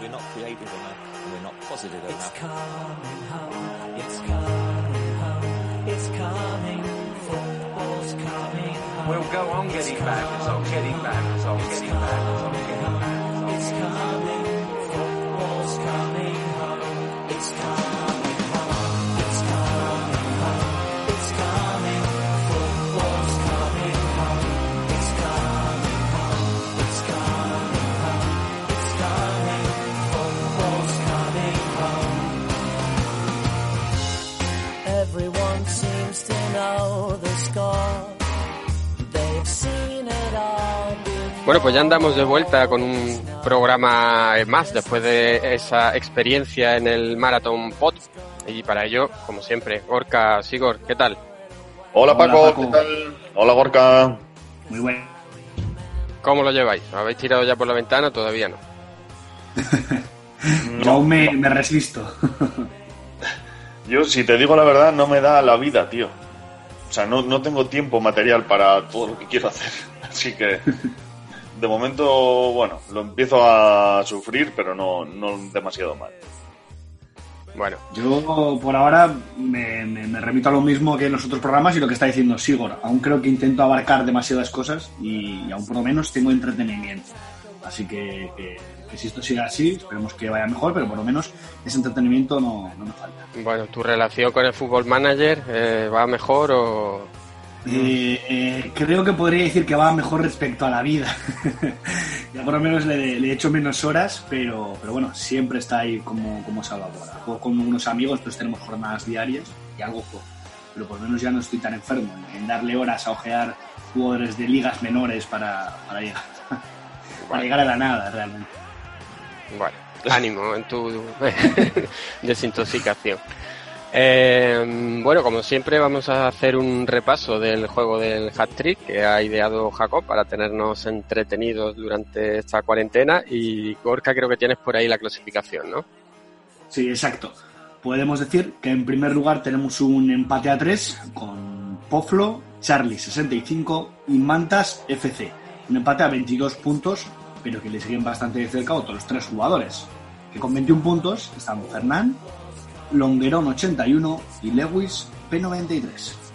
We're not creative enough, and we're not positive enough. It's coming home, it's coming home, it's coming, football's coming home. We'll go on getting back, it's on getting back, it's on getting back, it's on getting back. It's coming, football's coming home, it's coming Bueno, pues ya andamos de vuelta con un programa más después de esa experiencia en el Marathon Pod. Y para ello, como siempre, Gorka Sigor, ¿qué tal? Hola Paco, Hola, Paco. ¿qué tal? Hola Gorka. Muy bueno. ¿Cómo lo lleváis? ¿Lo habéis tirado ya por la ventana? Todavía no. Yo aún me, me resisto. Yo, si te digo la verdad, no me da la vida, tío. O sea, no, no tengo tiempo material para todo lo que quiero hacer. Así que, de momento, bueno, lo empiezo a sufrir, pero no, no demasiado mal. Bueno, Yo por ahora me, me- me remito a lo mismo que en los otros programas y lo que está diciendo Sigor. Aún creo que intento abarcar demasiadas cosas y, aún por lo menos tengo entretenimiento. Así que, que- que si esto sigue así, esperemos que vaya mejor, pero por lo menos ese entretenimiento no, no me falta. bueno, ¿tu relación con el Fútbol Manager eh, va mejor o...? Eh, creo que podría decir que va mejor respecto a la vida. ya por lo menos le, he hecho menos horas, pero, pero bueno, siempre está ahí como, como salvaguarda. Juego con unos amigos, pues tenemos jornadas diarias y algo juego. Pero por lo menos ya no estoy tan enfermo en, darle horas a ojear jugadores de ligas menores para, para llegar, para llegar a la nada realmente. Bueno, ánimo en tu desintoxicación. Eh, bueno, como siempre vamos a hacer un repaso del juego del hat trick que ha ideado Jacob para tenernos entretenidos durante esta cuarentena y Gorka creo que tienes por ahí la clasificación, ¿no? Sí, exacto. Podemos decir que en primer lugar tenemos un empate a 3 con Poflo, Charlie 65 y Mantas FC. Un empate a 22 puntos, pero que le siguen bastante de cerca otros tres jugadores. Que con 21 puntos están Fernán, Longuerón 81 y Lewis P93.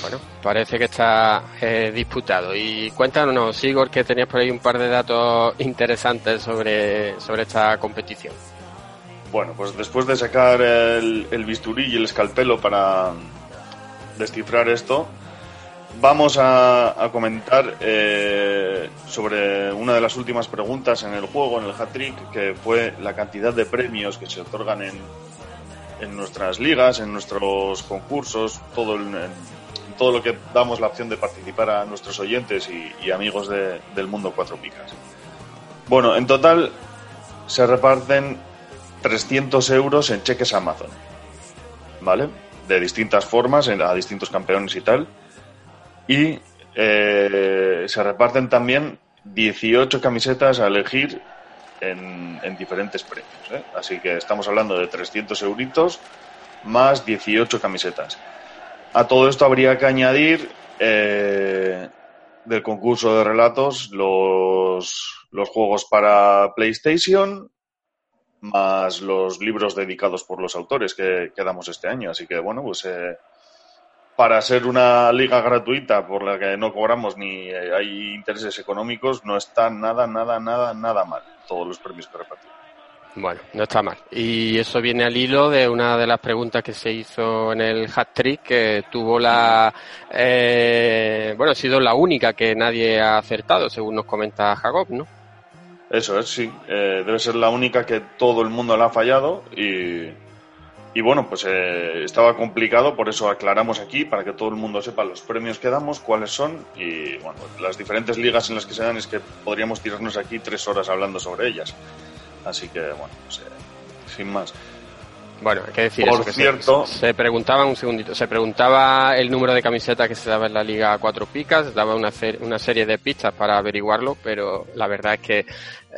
Bueno, parece que está eh, disputado. Y cuéntanos, Igor, que tenías por ahí un par de datos interesantes sobre, sobre esta competición. Bueno, pues después de sacar el, el bisturí y el escalpelo para descifrar esto, vamos a, a comentar eh, sobre una de las últimas preguntas en el juego, en el hat-trick, que fue la cantidad de premios que se otorgan en, en nuestras ligas, en nuestros concursos, todo el- en todo lo que damos la opción de participar a nuestros oyentes y, y amigos de- del mundo Cuatro Picas. Bueno, en total se reparten 300 euros en cheques Amazon, ¿vale? De distintas formas, a distintos campeones y tal. Y eh, se reparten también 18 camisetas a elegir en, en diferentes premios. ¿eh? Así que estamos hablando de 300 euritos más 18 camisetas. A todo esto habría que añadir eh, del concurso de relatos los, los juegos para PlayStation más los libros dedicados por los autores que, que damos este año. Así que bueno, pues eh, para ser una liga gratuita por la que no cobramos ni eh, hay intereses económicos, no está nada, nada, nada, nada mal todos los premios que repartimos. Bueno, no está mal. Y eso viene al hilo de una de las preguntas que se hizo en el hat trick, que tuvo la. Eh, bueno, ha sido la única que nadie ha acertado, según nos comenta Jacob, ¿no? Eso es, sí. Eh, debe ser la única que todo el mundo la ha fallado y, y bueno, pues eh, estaba complicado, por eso aclaramos aquí para que todo el mundo sepa los premios que damos, cuáles son y bueno, las diferentes ligas en las que se dan es que podríamos tirarnos aquí tres horas hablando sobre ellas. Así que bueno, pues, eh, sin más. Bueno, hay que decir Por eso, que se- cierto- se, preguntaba, un segundito, se preguntaba el número de camisetas que se daba en la Liga a Cuatro Picas, daba una, cer- una serie de pistas para averiguarlo, pero la verdad es que,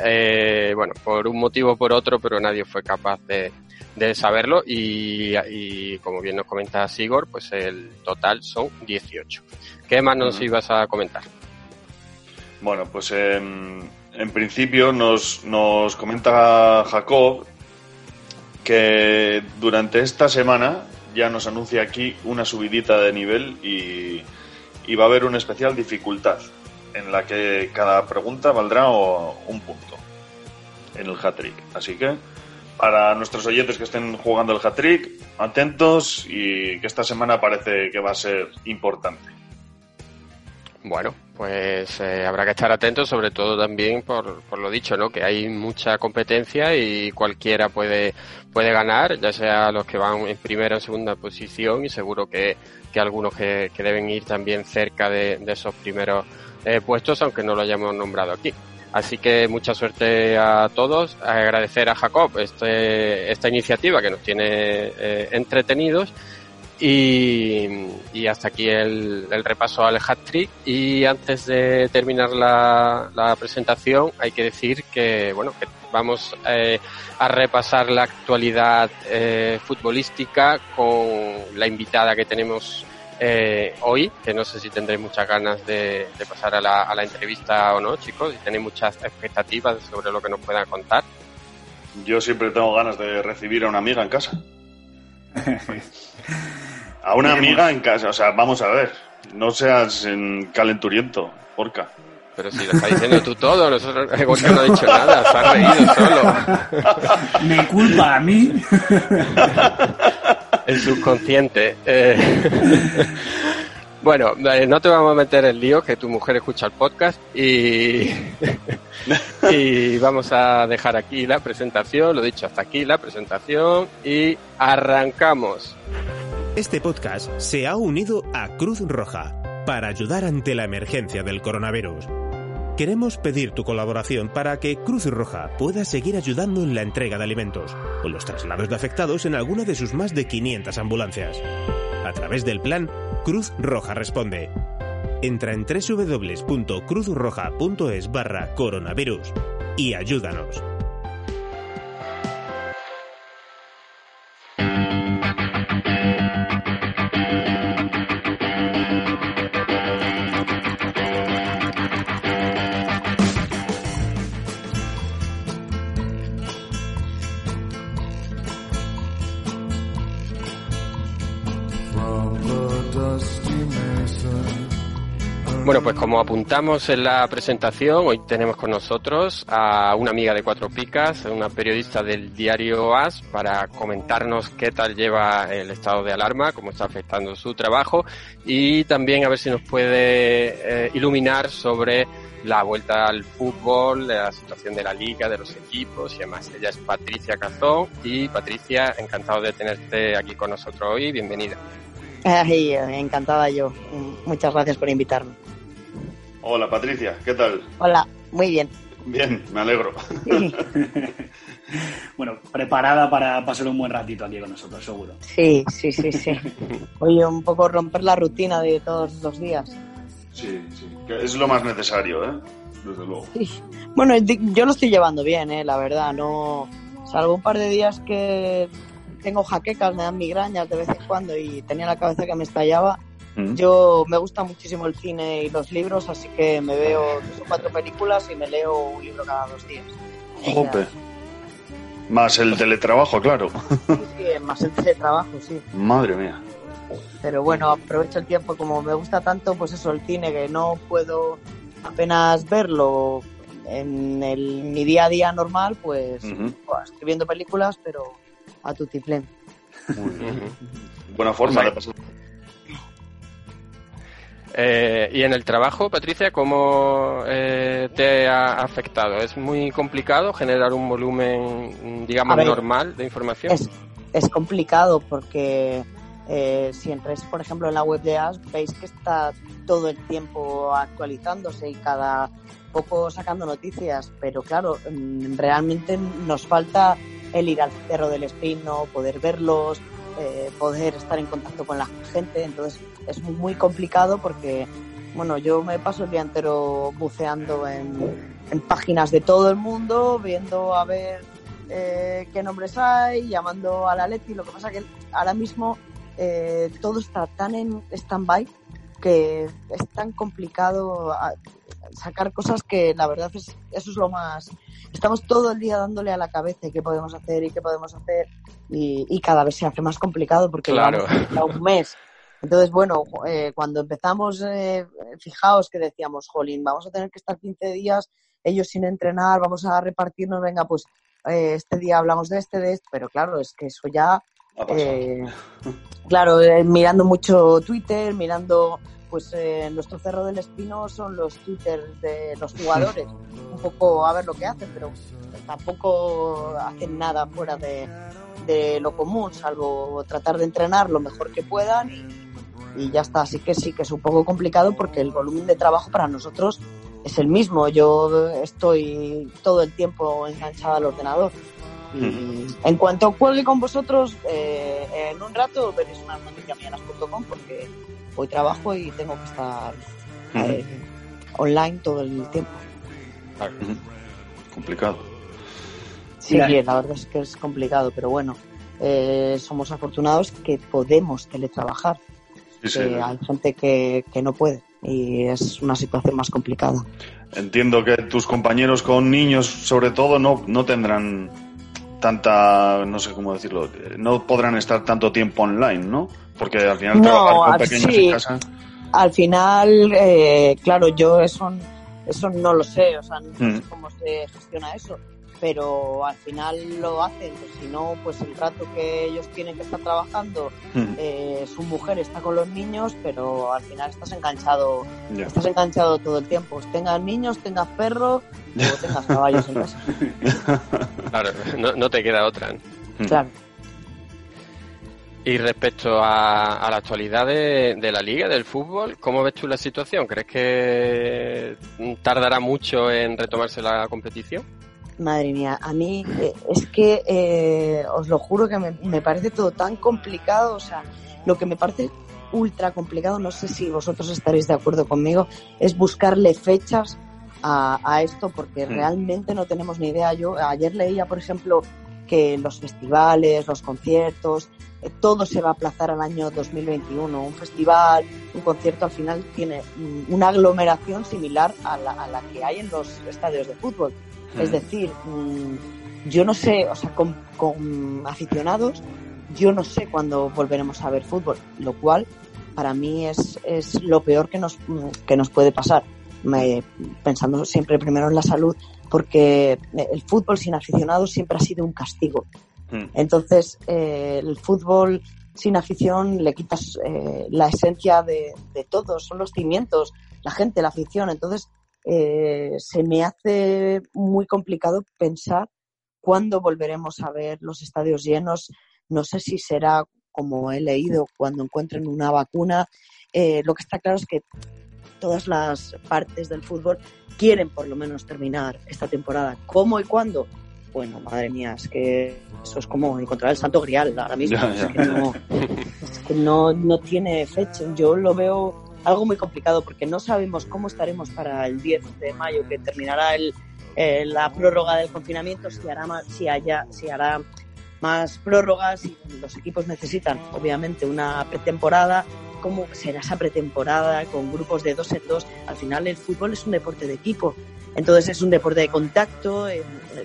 eh, bueno, por un motivo o por otro, pero nadie fue capaz de, de saberlo y, y como bien nos comenta Sigor, pues el total son 18. ¿Qué más nos ibas a comentar? Bueno, pues en, en principio nos, nos comenta Jacob que durante esta semana ya nos anuncia aquí una subidita de nivel y, va a haber una especial dificultad en la que cada pregunta valdrá un punto en el hat-trick. Así que para nuestros oyentes que estén jugando el hat-trick, atentos y que esta semana parece que va a ser importante. Bueno, pues eh, habrá que estar atentos, sobre todo también por, por lo dicho, ¿no? Que hay mucha competencia y cualquiera puede, puede ganar, ya sea los que van en primera o segunda posición y seguro que, que algunos que, que deben ir también cerca de, de esos primeros eh, puestos, aunque no lo hayamos nombrado aquí. Así que mucha suerte a todos. Agradecer a Jacob este, esta iniciativa que nos tiene eh, entretenidos. Y, y hasta aquí el, el repaso al hat trick. Y antes de terminar la, la presentación, hay que decir que bueno que vamos eh, a repasar la actualidad eh, futbolística con la invitada que tenemos eh, hoy, que no sé si tendréis muchas ganas de, de pasar a la, a la entrevista o no, chicos, y tenéis muchas expectativas sobre lo que nos puedan contar. Yo siempre tengo ganas de recibir a una amiga en casa. A una amiga en casa, o sea, vamos a ver, no seas en calenturiento, porca. Pero si lo estás diciendo tú todo, nosotros, Gorka no ha dicho nada, se ha reído solo. Me culpa a mí. El subconsciente. Eh, Bueno, eh, no te vamos a meter en lío, que tu mujer escucha el podcast y, y vamos a dejar aquí la presentación, lo dicho, hasta aquí la presentación y arrancamos. Este podcast se ha unido a Cruz Roja para ayudar ante la emergencia del coronavirus. Queremos pedir tu colaboración para que Cruz Roja pueda seguir ayudando en la entrega de alimentos o los traslados de afectados en alguna de sus más de 500 ambulancias. A través del plan Cruz Roja Responde. Entra en www.cruzroja.es barra coronavirus y ayúdanos. Como apuntamos en la presentación, hoy tenemos con nosotros a una amiga de Cuatro Picas, una periodista del diario AS, para comentarnos qué tal lleva el estado de alarma, cómo está afectando su trabajo y también a ver si nos puede eh, iluminar sobre la vuelta al fútbol, la situación de la liga, de los equipos y demás. Ella es Patricia Cazón y Patricia, encantado de tenerte aquí con nosotros hoy. Bienvenida. Ay, encantada yo. Muchas gracias por invitarme. Hola Patricia, ¿qué tal? Hola, muy bien. Bien, me alegro. Sí, Bueno, preparada para pasar un buen ratito aquí con nosotros, seguro. sí, sí, sí. sí. Oye, un poco romper la rutina de todos los días. Sí, sí, que es lo más necesario, ¿eh? Desde luego. Sí. Bueno, yo lo estoy llevando bien, eh, la verdad. No, salvo un par de días que tengo jaquecas, me dan migrañas de vez en cuando y tenía la cabeza que me estallaba. Mm. Yo me gusta muchísimo el cine y los libros, así que me veo tres o cuatro películas y me leo un libro cada dos días. Jope. Más el teletrabajo, claro. sí, sí, más el teletrabajo, sí. Madre mía. Pero bueno, aprovecho el tiempo, como me gusta tanto, pues eso, el cine, que no puedo apenas verlo en el, mi día a día normal, pues Ujú. buah, estoy viendo películas, pero a tutiplén. Muy bien. Buena forma de pasar. Eh, y en el trabajo, Patricia, ¿cómo eh, te ha afectado? ¿Es muy complicado generar un volumen, digamos, ver, normal de información? Es, es complicado porque eh, si entráis, por ejemplo, en la web de AS, veis que está todo el tiempo actualizándose y cada poco sacando noticias, pero claro, mm, realmente nos falta el ir al cerro del Espino, poder verlos, eh, poder estar en contacto con la gente, entonces es muy complicado porque, bueno, yo me paso el día entero buceando en, páginas de todo el mundo, viendo a ver eh, qué nombres hay, llamando a la Leti. Lo que pasa que ahora mismo eh, todo está tan en stand-by que es tan complicado a- sacar cosas que la verdad es eso es lo más estamos todo el día dándole a la cabeza y qué podemos hacer y qué podemos hacer y, y cada vez se hace más complicado porque Claro. un mes entonces bueno eh, cuando empezamos eh, fijaos que decíamos jolín vamos a tener que estar 15 días ellos sin entrenar vamos a repartirnos venga pues eh, este día hablamos de este de este pero claro es que eso ya. Eh, claro, eh, mirando mucho Twitter, mirando pues eh, nuestro Cerro del Espino son los Twitter de los jugadores, un poco a ver lo que hacen, pero tampoco hacen nada fuera de, de lo común, salvo tratar de entrenar lo mejor que puedan y, y ya está. Así que sí que es un poco complicado porque el volumen de trabajo para nosotros es el mismo. Yo estoy todo el tiempo enganchada al ordenador. Y en cuanto cuelgue con vosotros, eh, en un rato veréis una noticia mianas.com porque hoy trabajo y tengo que estar eh, online todo el tiempo. Complicado. Sí, Mira. la verdad es que es complicado, pero bueno, eh, somos afortunados que podemos teletrabajar. Sí, sí. que hay gente que, que no puede y es una situación más complicada. Entiendo que tus compañeros con niños, sobre todo, no, no tendrán tanta, no sé cómo decirlo, no podrán estar tanto tiempo online, ¿no? Porque al final No, trabajar con pequeños sí. en casa. Al final, eh, claro, yo eso, eso no lo sé, o sea, no sé Mm. cómo se gestiona eso, pero al final lo hacen, pues si no, pues el rato que ellos tienen que estar trabajando, Mm, eh, su mujer está con los niños, pero al final estás enganchado, estás enganchado todo el tiempo, tengas niños, tengas perros o tengas caballos en casa. Claro, no, no te queda otra. Mm. Claro. Y respecto a, a la actualidad de, de la liga, del fútbol, ¿cómo ves tú la situación? ¿Crees que tardará mucho en retomarse la competición? Madre mía, a mí eh, es que eh, os lo juro que me, me parece todo tan complicado, o sea, lo que me parece ultra complicado, no sé si vosotros estaréis de acuerdo conmigo, es buscarle fechas a, a esto porque Mm. realmente no tenemos ni idea. Yo ayer leía, por ejemplo, que los festivales, los conciertos, eh, todo se va a aplazar al año 2021. Un festival, un concierto al final tiene mm, una aglomeración similar a la, a la que hay en los estadios de fútbol. Es Mm. decir, mm, yo no sé, o sea, con, con aficionados, yo no sé cuándo volveremos a ver fútbol, lo cual para mí es, es lo peor que nos, que nos puede pasar. Me- pensando siempre primero en la salud, porque el fútbol sin aficionados siempre ha sido un castigo. Mm. Entonces, eh, el fútbol sin afición le quitas eh, la esencia de, de todo, son los cimientos, la gente, la afición. Entonces, eh, se me hace muy complicado pensar cuándo volveremos a ver los estadios llenos. No sé si será, como he leído, cuando encuentren una vacuna. Eh, lo que está claro es que todas las partes del fútbol quieren por lo menos terminar esta temporada. ¿Cómo y cuándo? Bueno, madre mía, es que eso es como encontrar el santo grial ahora mismo. Ya, ya. Es que, no, es que no, no tiene fecha. Yo lo veo algo muy complicado porque no sabemos cómo estaremos para el 10 de mayo, que terminará el, eh, la prórroga del confinamiento, si hará más, si haya, si hará más prórrogas y los equipos necesitan obviamente una pretemporada. Cómo será esa pretemporada con grupos de dos en dos al final el fútbol es un deporte de equipo. Entonces es un deporte de contacto eh,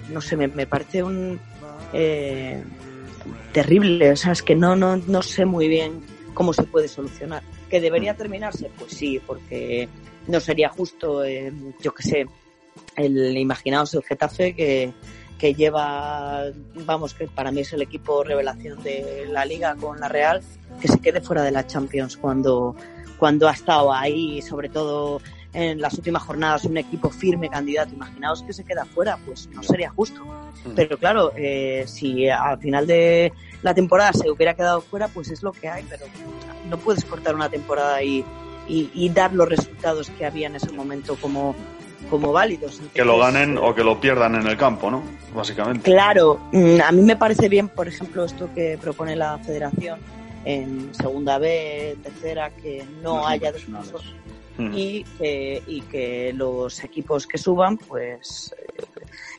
no sé me, me parece un eh, terrible. O sea es que no no no sé muy bien cómo se puede solucionar que debería terminarse pues sí porque no sería justo eh, yo que sé el imaginaos el Getafe que que lleva, vamos, que para mí es el equipo revelación de la liga con la Real, que se quede fuera de la Champions cuando, cuando ha estado ahí, sobre todo en las últimas jornadas, un equipo firme candidato. Imaginaos que se queda fuera, pues no sería justo. Pero claro, eh, si al final de la temporada se hubiera quedado fuera, pues es lo que hay, pero no puedes cortar una temporada y, y, y dar los resultados que había en ese momento como como válidos. Que lo ganen o que lo pierdan en el campo, ¿no? Básicamente. Claro, mm, a mí me parece bien, por ejemplo, esto que propone la federación en segunda B, tercera, que no haya. Mm. y que, y que los equipos que suban, pues eh,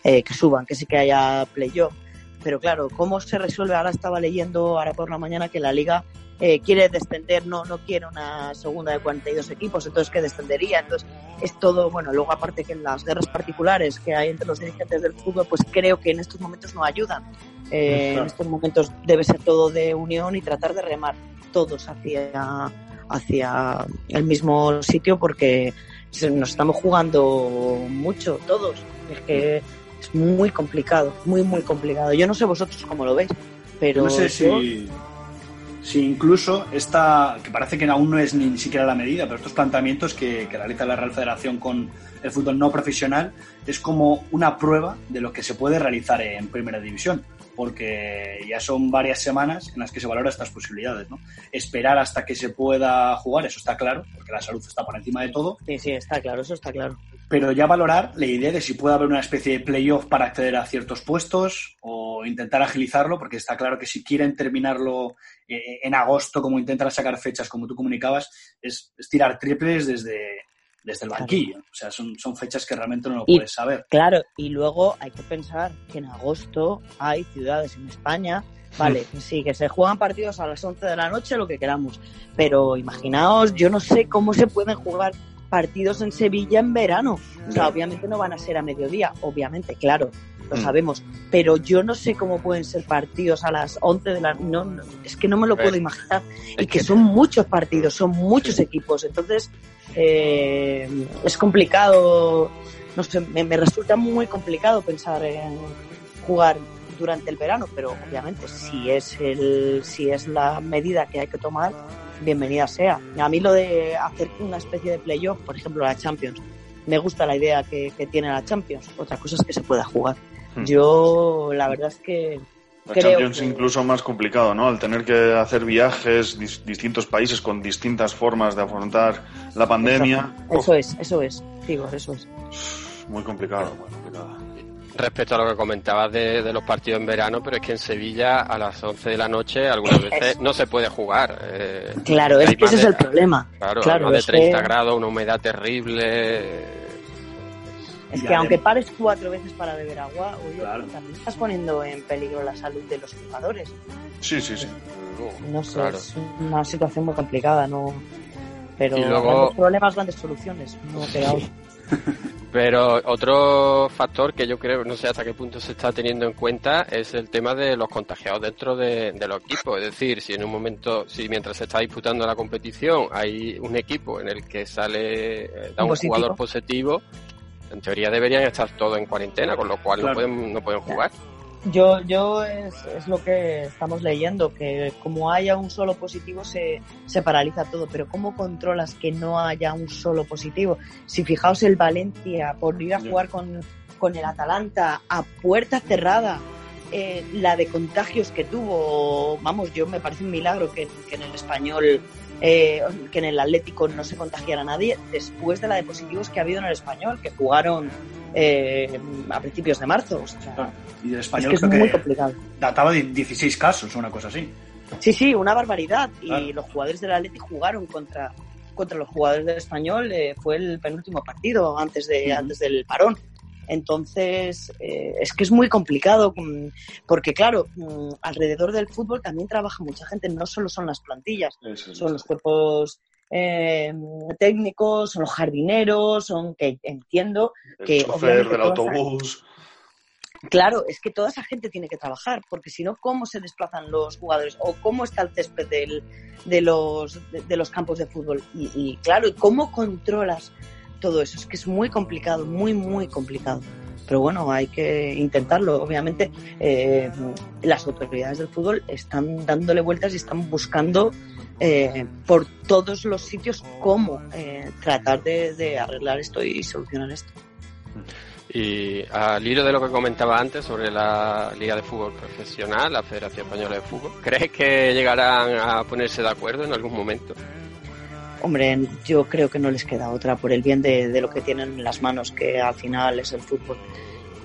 eh, que suban, que sí que haya playoff. Pero claro, ¿cómo se resuelve? Ahora estaba leyendo, ahora por la mañana, que la liga eh, quiere descender, no, no quiere una segunda de 42 equipos, entonces que descendería. Entonces es todo, bueno, luego aparte que las guerras particulares que hay entre los dirigentes del fútbol, pues creo que en estos momentos no ayudan. Eh, En estos momentos debe ser todo de unión y tratar de remar todos hacia, hacia el mismo sitio porque nos estamos jugando mucho todos. Es que es muy complicado, muy, muy complicado. Yo no sé vosotros cómo lo veis, pero no sé si, si incluso esta, que parece que aún no es ni, siquiera la medida, pero estos planteamientos que, que realiza la Real Federación con el fútbol no profesional es como una prueba de lo que se puede realizar en Primera División, porque ya son varias semanas en las que se valora estas posibilidades. ¿no? Esperar hasta que se pueda jugar, eso está claro, porque la salud está por encima de todo, Sí, sí, está claro, eso está claro. pero ya valorar la idea de si puede haber una especie de playoff para acceder a ciertos puestos o intentar agilizarlo, porque está claro que si quieren terminarlo eh, en agosto, como intentan sacar fechas, como tú comunicabas, es, es tirar triples desde, desde el banquillo. O sea, son, son fechas que realmente no lo Y- puedes saber. Claro, y luego hay que pensar que en agosto hay ciudades en España, vale, sí, que se juegan partidos a las 11 de la noche, lo que queramos, pero imaginaos, yo no sé cómo se pueden jugar partidos en Sevilla en verano. O sea, obviamente no van a ser a mediodía, obviamente, claro, lo Mm. sabemos, pero yo no sé cómo pueden ser partidos a las 11 de la no, no, es que no me lo puedo imaginar. Y que- son muchos partidos, son muchos equipos, entonces eh, es complicado, no sé, me, me resulta muy complicado pensar en jugar durante el verano, pero obviamente si es el, si es la medida que hay que tomar, bienvenida sea. A mí lo de hacer una especie de playoff, por ejemplo la Champions, me gusta la idea que, que tiene la Champions. Otra cosa es que se pueda jugar. Hmm. Yo la verdad es que La creo Champions que- incluso más complicado, ¿no? Al tener que hacer viajes, dis- distintos países con distintas formas de afrontar la pandemia. eso es, eso es, digo, eso es. Muy complicado, muy complicado. Respecto a lo que comentabas de, de los partidos en verano, pero es que en Sevilla a las 11 de la noche algunas veces no se puede jugar. eh, Claro, es que ese es de- el problema. Claro, Claro, más de es que- 30 grados, una humedad terrible. Es que aunque pares cuatro veces para beber agua, oye, Claro. también estás poniendo en peligro la salud de los jugadores. Sí, sí, sí. No sé, Claro. es una situación muy complicada, ¿no? Pero luego- grandes problemas, grandes soluciones. No queda. Pero otro factor que yo creo, no sé hasta qué punto se está teniendo en cuenta, es el tema de los contagiados dentro de, de los equipos. Es decir, si en un momento, si mientras se está disputando la competición hay un equipo en el que sale, eh, da un Positivo. jugador positivo, en teoría deberían estar todos en cuarentena, con lo cual Claro. no pueden, no pueden jugar. Yo, yo es, es lo que estamos leyendo, que como haya un solo positivo se, se paraliza todo, pero ¿cómo controlas que no haya un solo positivo? Si fijaos el Valencia, por ir a jugar con, con el Atalanta a puerta cerrada, eh, la de contagios que tuvo, vamos, yo me parece un milagro que, que en el español, eh, que en el Atlético no se contagiara nadie, después de la de positivos que ha habido en el español, que jugaron eh, a principios de marzo. O sea, Y el es español es muy que complicado. databa de 16 casos una cosa así. Sí, sí, una barbaridad. Y los jugadores del Atleti jugaron contra, contra los jugadores del Español. eh, fue el penúltimo partido antes, de, antes del parón. Entonces, eh, es que es muy complicado mm, porque, claro, mm, alrededor del fútbol también trabaja mucha gente, no solo son las plantillas, Eso son los cuerpos eh, técnicos, son los jardineros, son que entiendo El que obviamente del autobús. Claro, es que toda esa gente tiene que trabajar, porque si no, ¿cómo se desplazan los jugadores? ¿O cómo está el césped del- de, los, de, de los campos de fútbol? Y, y claro, ¿cómo controlas todo eso? Es que es muy complicado, muy, muy complicado. Pero bueno, hay que intentarlo. Obviamente, eh, las autoridades del fútbol están dándole vueltas y están buscando eh, por todos los sitios cómo eh, tratar de, de arreglar esto y solucionar esto. Y al hilo de lo que comentaba antes sobre la Liga de Fútbol Profesional, la Federación Española de Fútbol, ¿crees que llegarán a ponerse de acuerdo en algún momento? Hombre, yo creo que no les queda otra por el bien de, lo que tienen en las manos, que al final es el fútbol.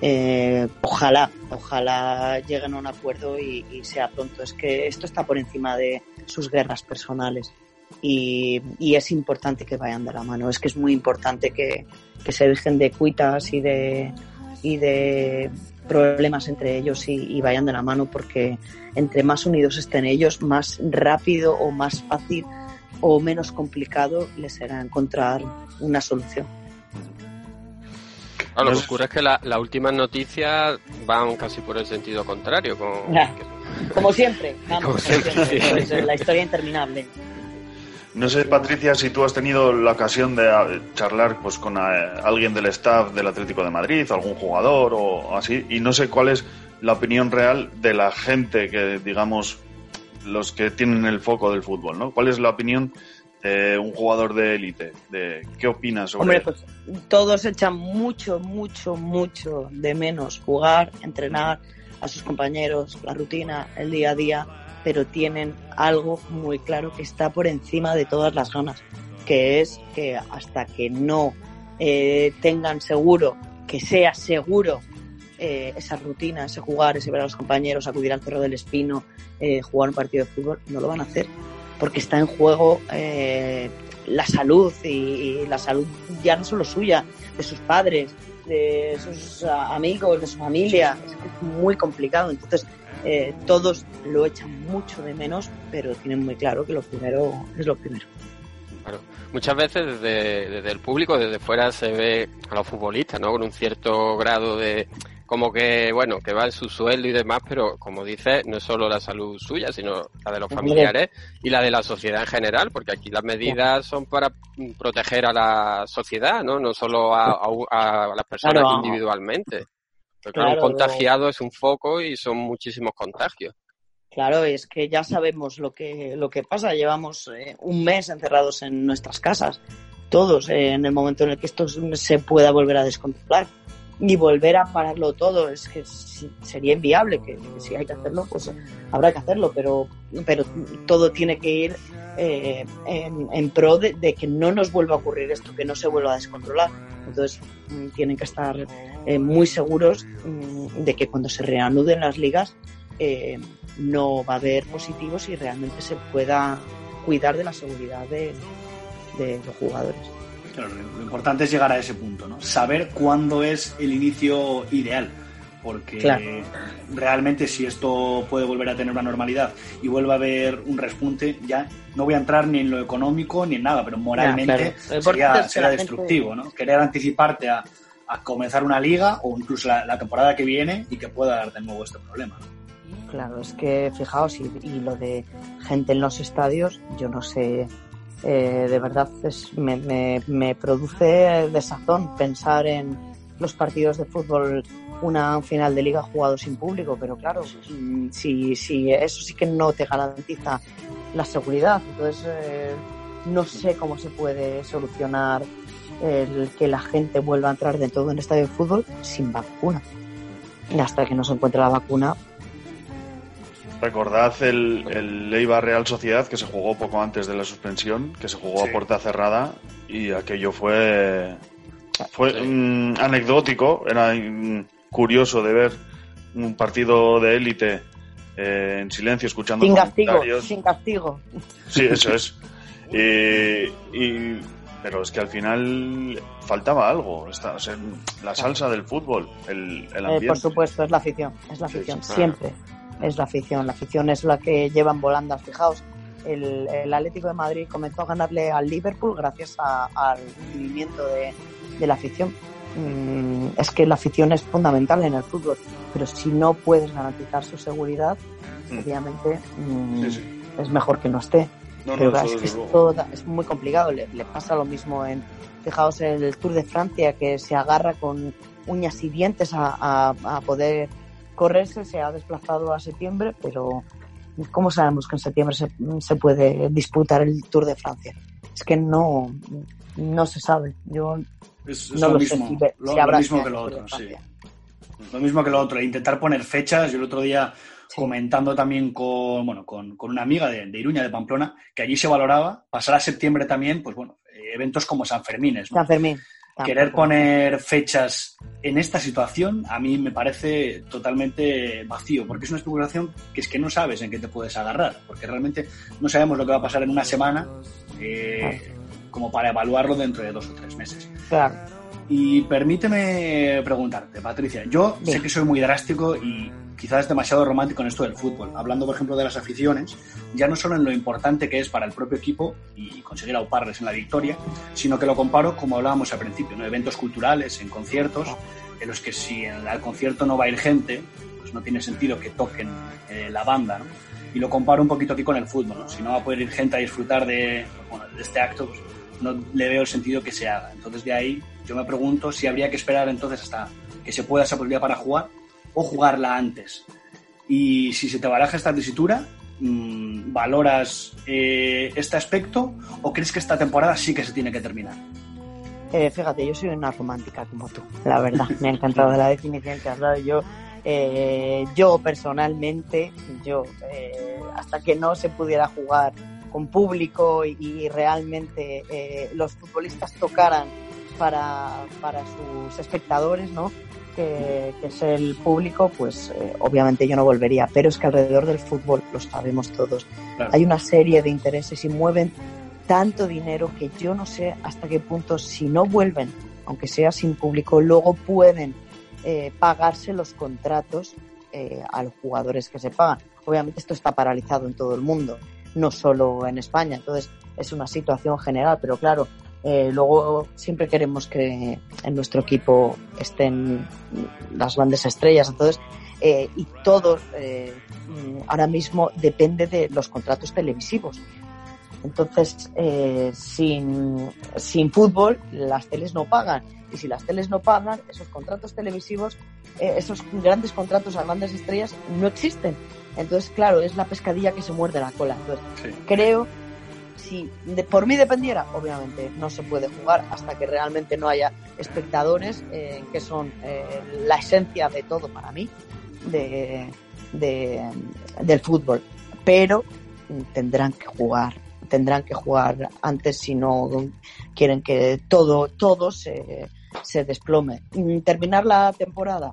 Eh, ojalá, ojalá lleguen a un acuerdo y, sea pronto. Es que esto está por encima de sus guerras personales y, es importante que vayan de la mano. Es que es muy importante que, que se dejen de cuitas y de y de problemas entre ellos y, y vayan de la mano porque entre más unidos estén ellos, más rápido o más fácil o menos complicado les será encontrar una solución. Ah, lo que ocurre es que la- las últimas noticias van casi por el sentido contrario. Con. Como siempre, vamos, Como como siempre, siempre, sí. pues, la historia interminable. No sé, Patricia, si tú has tenido la ocasión de eh, charlar pues, con eh, alguien del staff del Atlético de Madrid, algún jugador o así, y no sé cuál es la opinión real de la gente que, digamos, los que tienen el foco del fútbol, ¿no? ¿Cuál es la opinión de un jugador de élite? De, ¿Qué opinas sobre Hombre, pues todos echan mucho, mucho, mucho de menos jugar, entrenar a sus compañeros, la rutina, el día a día, pero tienen algo muy claro que está por encima de todas las ganas, que es que hasta que no eh, tengan seguro, que sea seguro eh, esa rutina, ese jugar, ese ver a los compañeros, acudir al Cerro del Espino, eh, jugar un partido de fútbol, no lo van a hacer, porque está en juego eh, la salud y, la salud ya no solo suya, de sus padres, de sus ah, amigos, de su familia. Es muy complicado. Entonces, eh, todos lo echan mucho de menos, pero tienen muy claro que lo primero es lo primero. Muchas veces desde, desde el público, desde fuera, se ve a los futbolistas, ¿no? Con un cierto grado de, como que, bueno, que va en su sueldo y demás, pero como dices, no es solo la salud suya, sino la de los familiares y la de la sociedad en general, porque aquí las medidas son para proteger a la sociedad, ¿no? No solo a, a- a las personas Claro. individualmente. Porque claro, Claro. un contagiado es un foco y son muchísimos contagios. Claro, es que ya sabemos lo que, lo que pasa. Llevamos eh, un mes encerrados en nuestras casas, todos, eh, en el momento en el que esto se pueda volver a descontrolar. Y volver a pararlo todo, es que sería inviable, que, si hay que hacerlo, pues habrá que hacerlo, pero, pero todo tiene que ir eh, en, pro de, que no nos vuelva a ocurrir esto, que no se vuelva a descontrolar. Entonces, mm, tienen que estar eh, muy seguros mm, de que cuando se reanuden las ligas, eh, no va a haber positivos y realmente se pueda cuidar de la seguridad de los jugadores. Claro, lo importante es llegar a ese punto, ¿no? Saber cuándo es el inicio ideal. Porque Claro. realmente si esto puede volver a tener una normalidad y vuelve a haber un respunte, ya no voy a entrar ni en lo económico ni en nada, pero moralmente claro. Sería, gente- destructivo, ¿no? Querer anticiparte a, a comenzar una liga o incluso la, la temporada que viene y que pueda dar de nuevo este problema. ¿no? Claro, es que fijaos, y, y lo de gente en los estadios, yo no sé, eh, de verdad es, me, me, me produce desazón pensar en los partidos de fútbol, una final de liga jugado sin público, pero claro, mm, si, si eso sí que no te garantiza la seguridad, entonces eh, no sé cómo se puede solucionar el que la gente vuelva a entrar de todo un estadio de fútbol sin vacuna. Y hasta que no se encuentre la vacuna, Recordad el, el Eibar Real Sociedad que se jugó poco antes de la suspensión, que se jugó Sí. a puerta cerrada y aquello fue fue mm, anecdótico, era mm, curioso de ver un partido de élite eh, en silencio escuchando sin castigo, sin castigo. Sí, eso es. Y, y- pero es que al final faltaba algo, esta- o sea, la salsa del fútbol, el, el Eh, ambiente. por supuesto, es la afición, es la Sí, afición, sí. siempre es la afición. La afición es la que llevan volandas. Fijaos, el, el Atlético de Madrid comenzó a ganarle al Liverpool gracias a- al movimiento de, de la afición. Mm, es que la afición es fundamental en el fútbol, pero si no puedes garantizar su seguridad, Mm. obviamente mm, Sí, sí. es mejor que no esté. No, pero es, que es muy complicado. Le, le pasa lo mismo en, fijaos, en el Tour de Francia, que se agarra con uñas y dientes a, a- a poder correrse, se ha desplazado a septiembre, pero ¿cómo sabemos que en septiembre se, se puede disputar el Tour de Francia? Es que no, no se sabe. Yo Es, es no lo, lo, mismo, sé si, ve- lo, si lo habrá mismo que lo otro, sí. Lo mismo que lo otro, intentar poner fechas. Yo el otro día Sí. comentando también con, bueno, con, con una amiga de, de Iruña, de Pamplona, que allí se valoraba pasar a septiembre también, pues bueno, eventos como San Fermines. ¿no? San Fermín. Querer tampoco. poner fechas en esta situación a mí me parece totalmente vacío, porque es una especulación que es que no sabes en qué te puedes agarrar, porque realmente no sabemos lo que va a pasar en una semana eh, como para evaluarlo dentro de dos o tres meses. Claro. Y permíteme preguntarte, Patricia, yo sé que soy muy drástico y quizás demasiado romántico en esto del fútbol. Hablando, por ejemplo, de las aficiones, ya no solo en lo importante que es para el propio equipo y conseguir auparles en la victoria, sino que lo comparo, como hablábamos al principio, ¿no? eventos culturales, en conciertos, en los que si en- al concierto no va a ir gente, pues no tiene sentido que toquen eh, la banda, ¿no? Y lo comparo un poquito aquí con el fútbol, ¿no? Si no va a poder ir gente a disfrutar de, de este acto, pues no le veo el sentido que se haga. Entonces de ahí yo me pregunto si habría que esperar entonces hasta que se pueda esa posibilidad para jugar o jugarla antes. Y si se te baraja esta tesitura, mm, ¿valoras eh, este aspecto o crees que esta temporada sí que se tiene que terminar? Eh, fíjate, yo soy una romántica como tú, la verdad. Me ha encantado la definición que has dado. Yo, eh, yo personalmente, yo, eh, hasta que no se pudiera jugar con público y, y realmente eh, los futbolistas tocaran para, para sus espectadores, ¿no? Que, que es el público, pues eh, obviamente yo no volvería. Pero es que alrededor del fútbol, lo sabemos todos, Claro. hay una serie de intereses y mueven tanto dinero que yo no sé hasta qué punto si no vuelven, aunque sea sin público, luego pueden eh, pagarse los contratos eh, a los jugadores que se pagan. Obviamente esto está paralizado en todo el mundo, no solo en España, entonces es una situación general, pero claro, eh, luego siempre queremos que en nuestro equipo estén las grandes estrellas, entonces eh, y todo eh, ahora mismo depende de los contratos televisivos. Entonces, eh, sin, sin fútbol, las teles no pagan. Y si las teles no pagan, esos contratos televisivos, esos grandes contratos a grandes estrellas no existen. Entonces, claro, es la pescadilla que se muerde la cola. Entonces, Sí. creo, si de, por mí dependiera, obviamente no se puede jugar hasta que realmente no haya espectadores, eh, que son eh, la esencia de todo para mí, de, de- del fútbol. Pero tendrán que jugar, tendrán que jugar antes si no quieren que todo, todo se, se desplome. Terminar la temporada.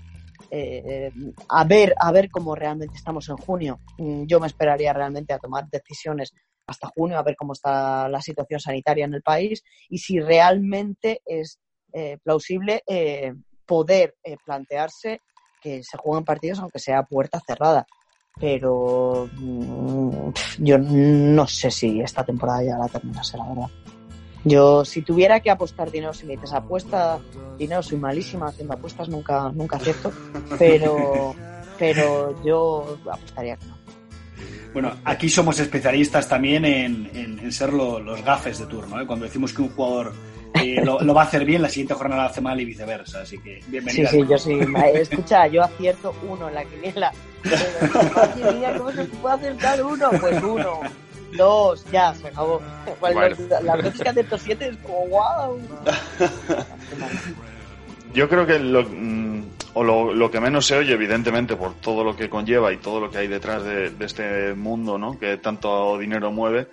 eh, a ver a ver cómo realmente estamos en junio yo me esperaría realmente a tomar decisiones hasta junio a ver cómo está la situación sanitaria en el país y si realmente es eh, plausible eh, poder eh, plantearse que se jueguen partidos aunque sea puerta cerrada. Pero mm, yo no sé si esta temporada ya la terminase la verdad. Yo si tuviera que apostar dinero si me dices apuesta dinero soy malísima haciendo apuestas nunca nunca acierto pero pero yo apostaría que no Bueno, aquí somos especialistas también en, en- en ser lo- los gafes de turno. ¿eh? Cuando decimos que un jugador eh, lo, lo va a hacer bien, la siguiente jornada lo hace mal y viceversa. Así que Sí, bienvenida. sí, yo sí. Escucha, yo acierto uno en la quiniela. Pero, madre mía, ¿Cómo se puede acertar uno? Pues uno. Dos, ya, se acabó. Bueno. los- las veces que acierto siete es como, wow. Yo creo que lo, mm, o lo, lo que menos se oye, evidentemente, por todo lo que conlleva y todo lo que hay detrás de, de este mundo, ¿no? Que tanto dinero mueve,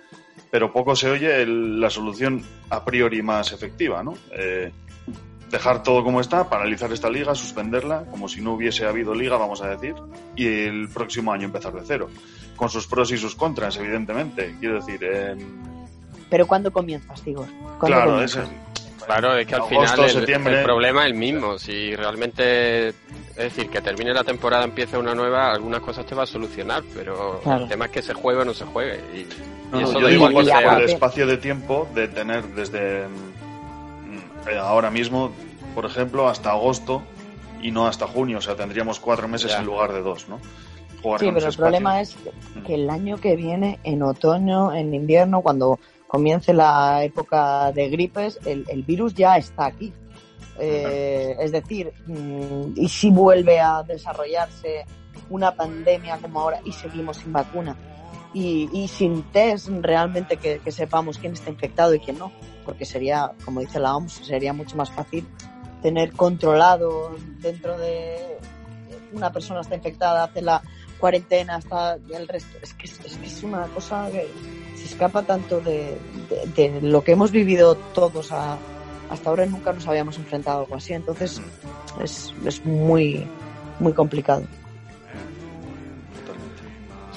pero poco se oye el- la solución a priori más efectiva, ¿no? Eh, dejar todo como está, paralizar esta liga, suspenderla, como si no hubiese habido liga, vamos a decir, y el próximo año empezar de cero, con sus pros y sus contras, evidentemente. Quiero decir, eh, Pero ¿cuándo comienzas, Igor? ¿Cuándo claro, comienzas? ese, Claro, es que al Agosto, final el, septiembre. el problema es el mismo. Si realmente, es decir, que termine la temporada, empiece una nueva, algunas cosas te va a solucionar, pero Claro. el tema es que se juegue o no se juegue. Y, No, y no, eso yo da digo igual por, que por sea. el espacio de tiempo de tener desde mm, eh, ahora mismo, por ejemplo, hasta agosto y no hasta junio. O sea, tendríamos cuatro meses Ya. en lugar de dos, ¿no? Jugar Sí, pero el problema es que, que el año que viene, en otoño, en invierno, cuando comience la época de gripes, el, el virus ya está aquí. Eh, es decir, mm, y si vuelve a desarrollarse una pandemia como ahora y seguimos sin vacuna y, y sin test realmente que, que sepamos quién está infectado y quién no, porque sería, como dice la OMS, sería mucho más fácil tener controlado dentro de una persona está infectada, hace la cuarentena, está el resto. Es que es, es una cosa que escapa tanto de, de- de lo que hemos vivido todos a- hasta ahora. Nunca nos habíamos enfrentado a algo así. Entonces es, es muy, muy complicado.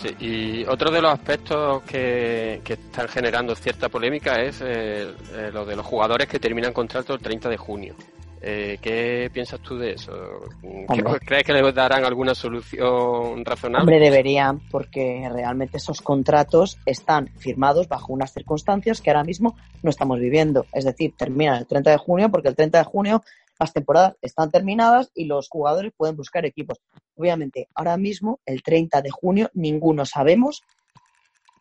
Sí, y otro de los aspectos que, que están generando cierta polémica es eh, eh, lo de los jugadores que terminan contrato el 30 de junio. Eh, ¿Qué piensas tú de eso? ¿Crees que le darán alguna solución razonable? Hombre, deberían, porque realmente esos contratos están firmados bajo unas circunstancias que ahora mismo no estamos viviendo. Es decir, terminan el 30 de junio, porque el 30 de junio las temporadas están terminadas y los jugadores pueden buscar equipos. Obviamente, ahora mismo, el 30 de junio, ninguno sabemos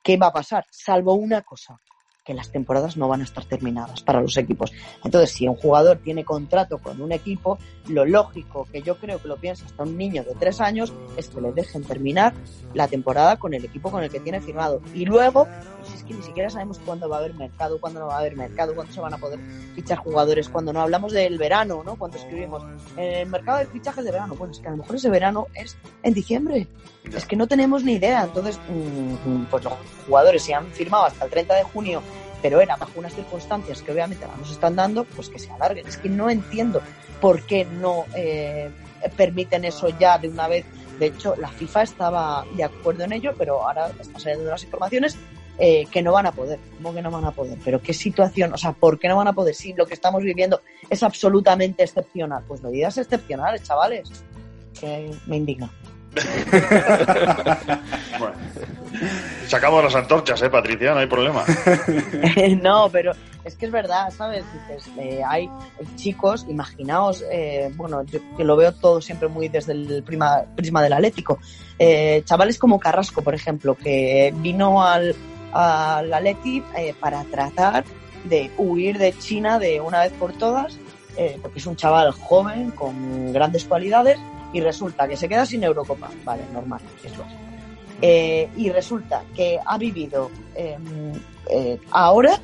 qué va a pasar, salvo una cosa, que las temporadas no van a estar terminadas para los equipos. Entonces, si un jugador tiene contrato con un equipo, lo lógico, que yo creo que lo piensa hasta un niño de tres años, es que le dejen terminar la temporada con el equipo con el que tiene firmado. Y luego, pues es que ni siquiera sabemos cuándo va a haber mercado, cuándo no va a haber mercado, cuándo se van a poder fichar jugadores, cuando no hablamos del verano, ¿no? Cuando escribimos el mercado de fichajes de verano. Bueno, es que a lo mejor ese verano es en diciembre. Es que no tenemos ni idea. Entonces, mm, pues los jugadores se han firmado hasta el 30 de junio, pero era bajo unas circunstancias que obviamente no nos están dando, pues que se alarguen. Es que no entiendo por qué no eh, permiten eso ya de una vez. De hecho, la FIFA estaba de acuerdo en ello, pero ahora están saliendo las informaciones eh, que no van a poder. ¿Cómo que no van a poder? Pero qué situación, o sea, ¿por qué no van a poder? Si lo que estamos viviendo es absolutamente excepcional. Pues medidas excepcionales, chavales. Que me indigna. Sacamos las antorchas, ¿eh, Patricia? No hay problema. no, pero es que es verdad, ¿sabes? Dices, eh, hay chicos, imaginaos, eh, bueno, yo que lo veo todo siempre muy desde el prima- prisma del Atlético. Eh, chavales como Carrasco, por ejemplo, que vino al, al Atleti eh, para tratar de huir de China de una vez por todas, porque es un chaval joven con grandes cualidades y resulta que se queda sin Eurocopa. Vale, normal, es lógico. Eh, y resulta que ha vivido eh, eh, ahora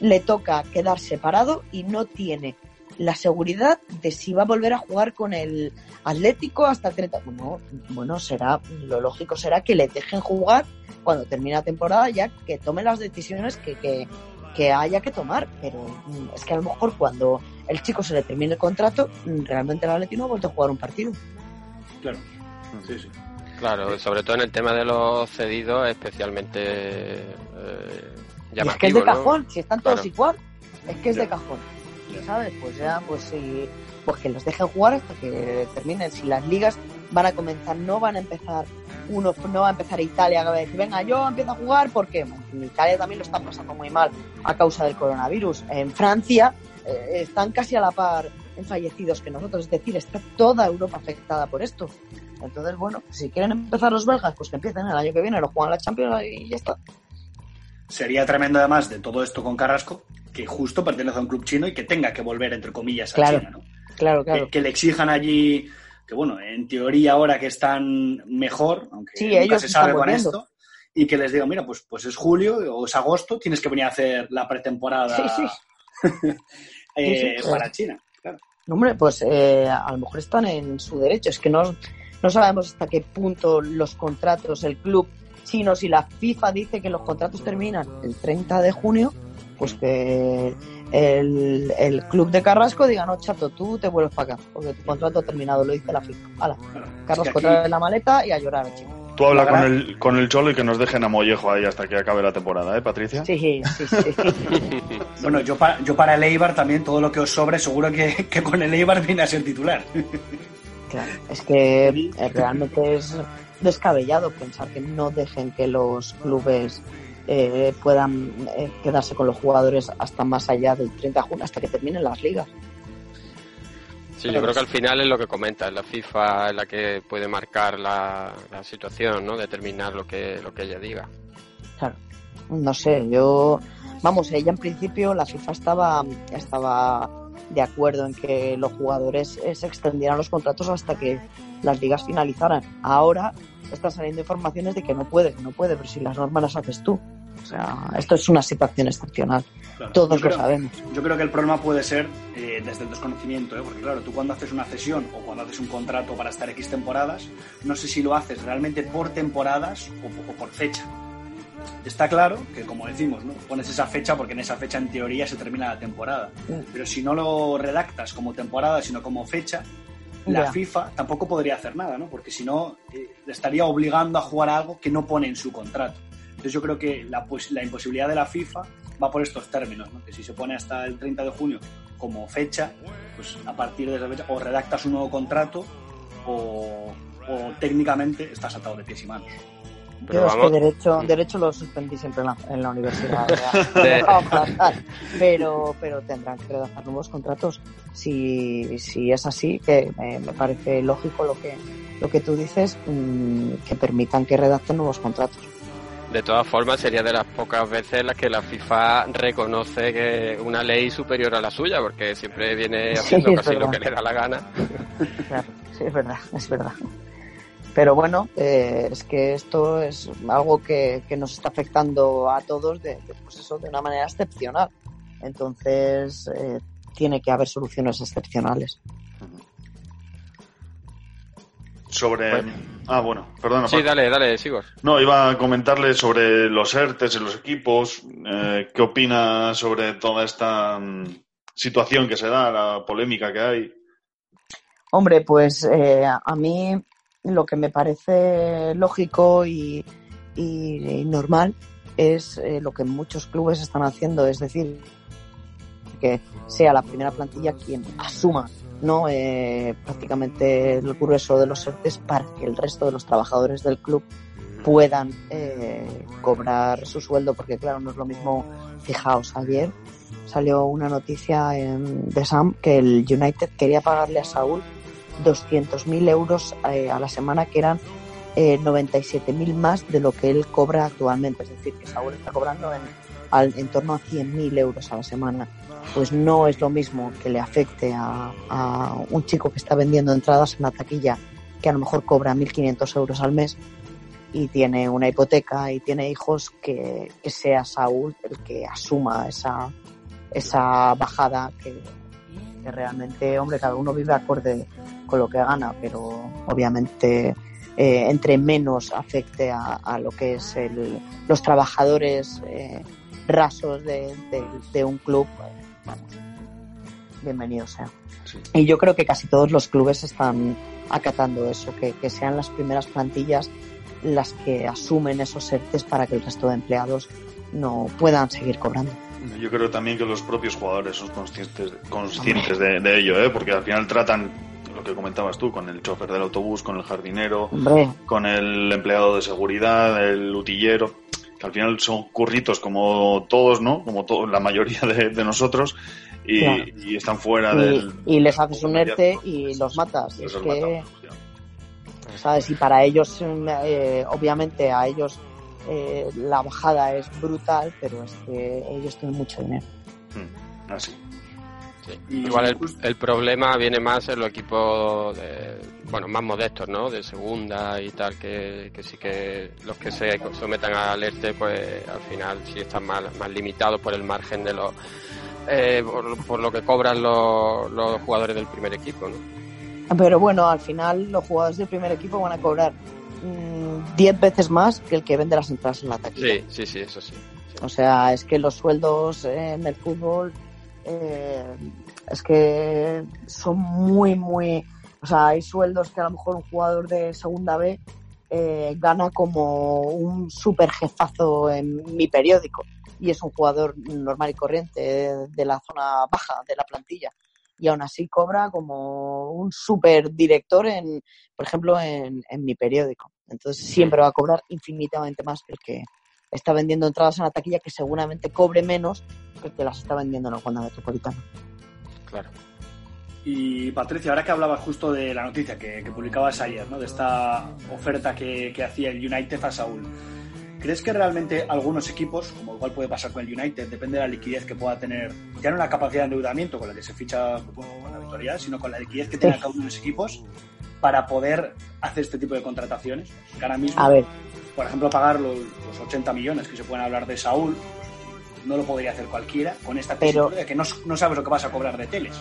le toca quedar separado y no tiene la seguridad de si va a volver a jugar con el Atlético hasta el 30. Bueno, bueno, será, lo lógico será que le dejen jugar cuando termine la temporada ya que tome las decisiones que, que, que haya que tomar. Pero mm, es que a lo mejor cuando el chico se le termine el contrato, mm, realmente el Atlético no ha vuelto a jugar un partido. Claro. Sí, sí. Claro, sobre todo en el tema de los cedidos, especialmente eh, Y es que es de ¿no? cajón, si están todos Claro. igual, es que es de cajón. ¿Sabes? Pues ya, pues sí, pues que los dejen jugar hasta que terminen. Si las ligas van a comenzar, no van a empezar uno, no va a empezar Italia que va a decir, venga, yo empiezo a jugar porque en Italia también lo están pasando muy mal a causa del coronavirus. En Francia eh, están casi a la par en fallecidos que nosotros, es decir, está toda Europa afectada por esto. Entonces, bueno, si quieren empezar los belgas, pues que empiecen el año que viene, lo juegan la Champions y ya está. Sería tremendo además de todo esto con Carrasco que justo pertenece a un club chino y que tenga que volver entre comillas a Claro. China, ¿no? Claro, claro. Que, que le exijan allí que bueno, en teoría ahora que están mejor, aunque Sí, nunca ellos se sabe con esto, y que les diga, mira, pues, pues es julio o es agosto, tienes que venir a hacer la pretemporada Sí, sí. eh, para China. Hombre, pues eh, a lo mejor están en su derecho. Es que no, no sabemos hasta qué punto los contratos, el club chino, si la FIFA dice que los contratos terminan el 30 de junio, pues que el, el club de Carrasco diga, no, chato, tú te vuelves para acá, porque tu contrato ha terminado, lo dice la FIFA. Hala. Carrasco trae la maleta y a llorar, chico. Tú habla La con el, con el Cholo y que nos dejen a Mollejo ahí hasta que acabe la temporada, ¿eh, Patricia? Sí, sí, sí. Bueno, yo para, yo para el Eibar también, todo lo que os sobre, seguro que, que con el Eibar viene a ser titular. Claro, es que eh, realmente es descabellado pensar que no dejen que los clubes eh, puedan eh, quedarse con los jugadores hasta más allá del 30 de junio, hasta que terminen las ligas. Sí, yo creo que al final es lo que comentas, la FIFA es la que puede marcar la, situación, ¿no? Determinar lo que, lo que ella diga. Claro, no sé, yo, vamos, ella en principio, la FIFA estaba, estaba de acuerdo en que los jugadores eh, se extendieran los contratos hasta que las ligas finalizaran. Ahora están saliendo informaciones de que no puede, no puede, pero si las normas las haces tú. O sea, esto es una situación excepcional. Claro. Todos Yo lo creo- sabemos. Yo creo que el problema puede ser eh, desde el desconocimiento, ¿eh? porque claro, tú cuando haces una cesión o cuando haces un contrato para estar X temporadas, no sé si lo haces realmente por temporadas o, o por fecha. Está claro que, como decimos, ¿no? pones esa fecha porque en esa fecha en teoría se termina la temporada. Pero si no lo redactas como temporada, sino como fecha, la Ya. FIFA tampoco podría hacer nada, ¿no? Porque si no, eh, le estaría obligando a jugar a algo que no pone en su contrato. Entonces yo creo que la, pues, la imposibilidad de la FIFA va por estos términos, ¿no? Que si se pone hasta el 30 de junio como fecha, pues a partir de esa fecha o redactas un nuevo contrato o, o técnicamente estás atado de pies y manos. Pero Yo es que derecho, derecho lo suspendí siempre en la, en la universidad. pero, pero tendrán que redactar nuevos contratos. Si, si es así, que me, me parece lógico lo que, lo que tú dices, mm, que permitan que redacten nuevos contratos. De todas formas, sería de las pocas veces en las que la FIFA reconoce que una ley superior a la suya, porque siempre viene haciendo casi lo que le da la gana. Claro, sí, es verdad, es verdad. Pero bueno, eh, es que esto es algo que, que nos está afectando a todos de, de, pues eso, de una manera excepcional. Entonces, eh, tiene que haber soluciones excepcionales. Sobre. Ah, bueno, perdona. Sí, Paco. dale, dale, Sigor. No, iba a comentarle sobre los ERTES en los equipos. eh, ¿Qué opina sobre toda esta mm, situación que se da, la polémica que hay? Hombre, pues eh, a mí lo que me parece lógico y, y- y normal es eh, lo que muchos clubes están haciendo, es decir, que sea la primera plantilla quien asuma no Eh, prácticamente el grueso de los ERTES para que el resto de los trabajadores del club puedan eh, cobrar su sueldo, porque claro, no es lo mismo, fijaos, ayer salió una noticia en, de Sam que el United quería pagarle a Saúl 200.000 euros eh, a la semana, que eran eh, 97.000 más de lo que él cobra actualmente. Es decir, que Saúl está cobrando en, al- en torno a 100.000 euros a la semana. Pues no es lo mismo que le afecte a, a un chico que está vendiendo entradas en la taquilla, que a lo mejor cobra 1.500 euros al mes y tiene una hipoteca y tiene hijos, que, que sea Saúl el que asuma esa, esa bajada que, que realmente, hombre, cada uno vive acorde con lo que gana, pero obviamente eh, entre menos afecte a, lo que es el, los trabajadores eh, rasos de, de- un club, vamos, bienvenido sea. Sí. Y yo creo que casi todos los clubes están acatando eso, que, que sean las primeras plantillas las que asumen esos ERTES para que el resto de empleados no puedan seguir cobrando. Yo creo también que los propios jugadores son conscientes, conscientes de, de ello, ¿eh? porque al final tratan lo que comentabas tú, con el chofer del autobús, con el jardinero, Hombre, con el empleado de seguridad, el utillero, que al final son curritos como todos, ¿no? Como la mayoría de, de nosotros, y, Claro. y están fuera y, del... y les haces un ERTE y los matas. Les Es que. ¿sabes? Y para ellos, eh, obviamente, a ellos eh, la bajada es brutal, pero es que ellos tienen mucho dinero. Mm, Así. Sí. Y Igual el problema viene más en los equipos de, bueno, más modestos, ¿no? De segunda y tal, que, que sí que los que se sometan al ERTE, pues al final sí están más, más limitados por el margen de los, eh, por, por lo que cobran los, los jugadores del primer equipo, ¿no? Pero bueno, al final los jugadores del primer equipo van a cobrar mm, 10 veces más que el que vende las entradas en la taquilla. Sí, sí, sí, eso sí. O sea, es que los sueldos en el fútbol eh, es que son muy, muy... O sea, hay sueldos que a lo mejor un jugador de segunda B eh, gana como un super jefazo en mi periódico y es un jugador normal y corriente de, la zona baja de la plantilla y aún así cobra como un super director en, por ejemplo, en, en mi periódico. Entonces siempre va a cobrar infinitamente más que el que está vendiendo entradas en la taquilla que seguramente cobre menos que el que las está vendiendo en el Wanda Metropolitano. Claro. Y Patricia, ahora que hablabas justo de la noticia que, que publicabas ayer, ¿no? de esta oferta que, que hacía el United a Saúl, ¿crees que realmente algunos equipos, como igual puede pasar con el United, depende de la liquidez que pueda tener, ya no la capacidad de endeudamiento con la que se ficha con la victoria, sino con la liquidez que tenga cada uno de los equipos para poder hacer este tipo de contrataciones? Que ahora mismo, A ver, por ejemplo, pagar los, los 80 millones que se pueden hablar de Saúl, no lo podría hacer cualquiera con esta Pero- de que no, no sabes lo que vas a cobrar de teles.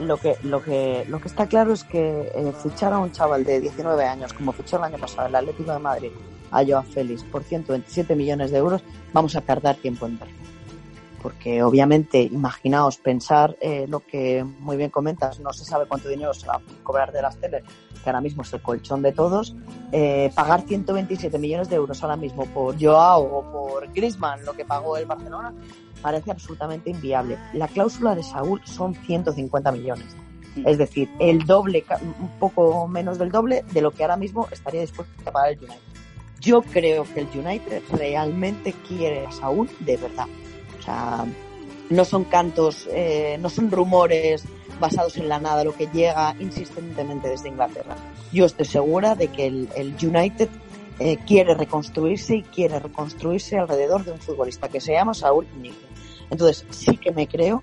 lo que, lo que, lo que está claro es que eh, fichar a un chaval de 19 años, como fichó el año pasado el Atlético de Madrid, a Joao Félix por 127 millones de euros, vamos a tardar tiempo en verlo. Porque obviamente, imaginaos pensar eh, lo que muy bien comentas, no se sabe cuánto dinero se va a cobrar de las teles, que ahora mismo es el colchón de todos, eh, pagar 127 millones de euros ahora mismo por Joao o por Griezmann, lo que pagó el Barcelona, parece absolutamente inviable. La cláusula de Saúl son 150 millones. Es decir, el doble, un poco menos del doble de lo que ahora mismo estaría dispuesto a pagar el United. Yo creo que el United realmente quiere a Saúl de verdad. O sea, no son cantos, eh, no son rumores basados en la nada, lo que llega insistentemente desde Inglaterra. Yo estoy segura de que el, United eh, quiere reconstruirse y quiere reconstruirse alrededor de un futbolista que se llama Saúl Níguez. Entonces, sí que me creo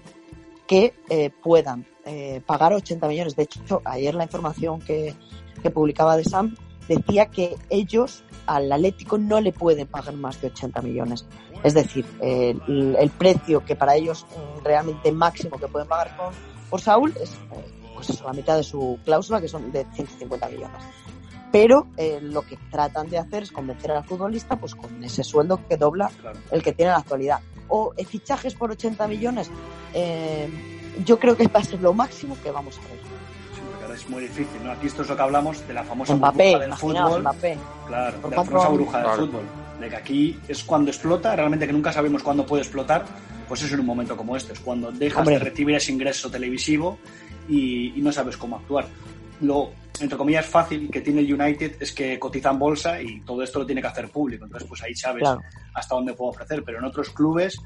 que eh, puedan eh, pagar 80 millones. De hecho, ayer la información que, que publicaba de Sam decía que ellos al Atlético no le pueden pagar más de 80 millones. Es decir, el, el precio que para ellos eh, realmente máximo que pueden pagar con, por Saúl es pues eso, la mitad de su cláusula, que son de 150 millones. Pero eh, lo que tratan de hacer es convencer al futbolista pues con ese sueldo que dobla Claro. el que tiene en la actualidad. O eh, fichajes por 80 millones, eh, yo creo que va a ser lo máximo que vamos a ver. Sí, porque ahora es muy difícil, ¿no? Aquí esto es lo que hablamos de la famosa Mbappé, burbuja del fútbol. Mbappé. Claro, ¿Por de la famosa burbuja del Claro. fútbol. De que aquí es cuando explota, realmente que nunca sabemos cuándo puede explotar, pues es en un momento como este, es cuando dejas Hombre. de recibir ese ingreso televisivo y, y no sabes cómo actuar. Lo, entre comillas, fácil que tiene el United es que cotiza en bolsa y todo esto lo tiene que hacer público, entonces pues ahí sabes Claro. hasta dónde puedo ofrecer, pero en otros clubes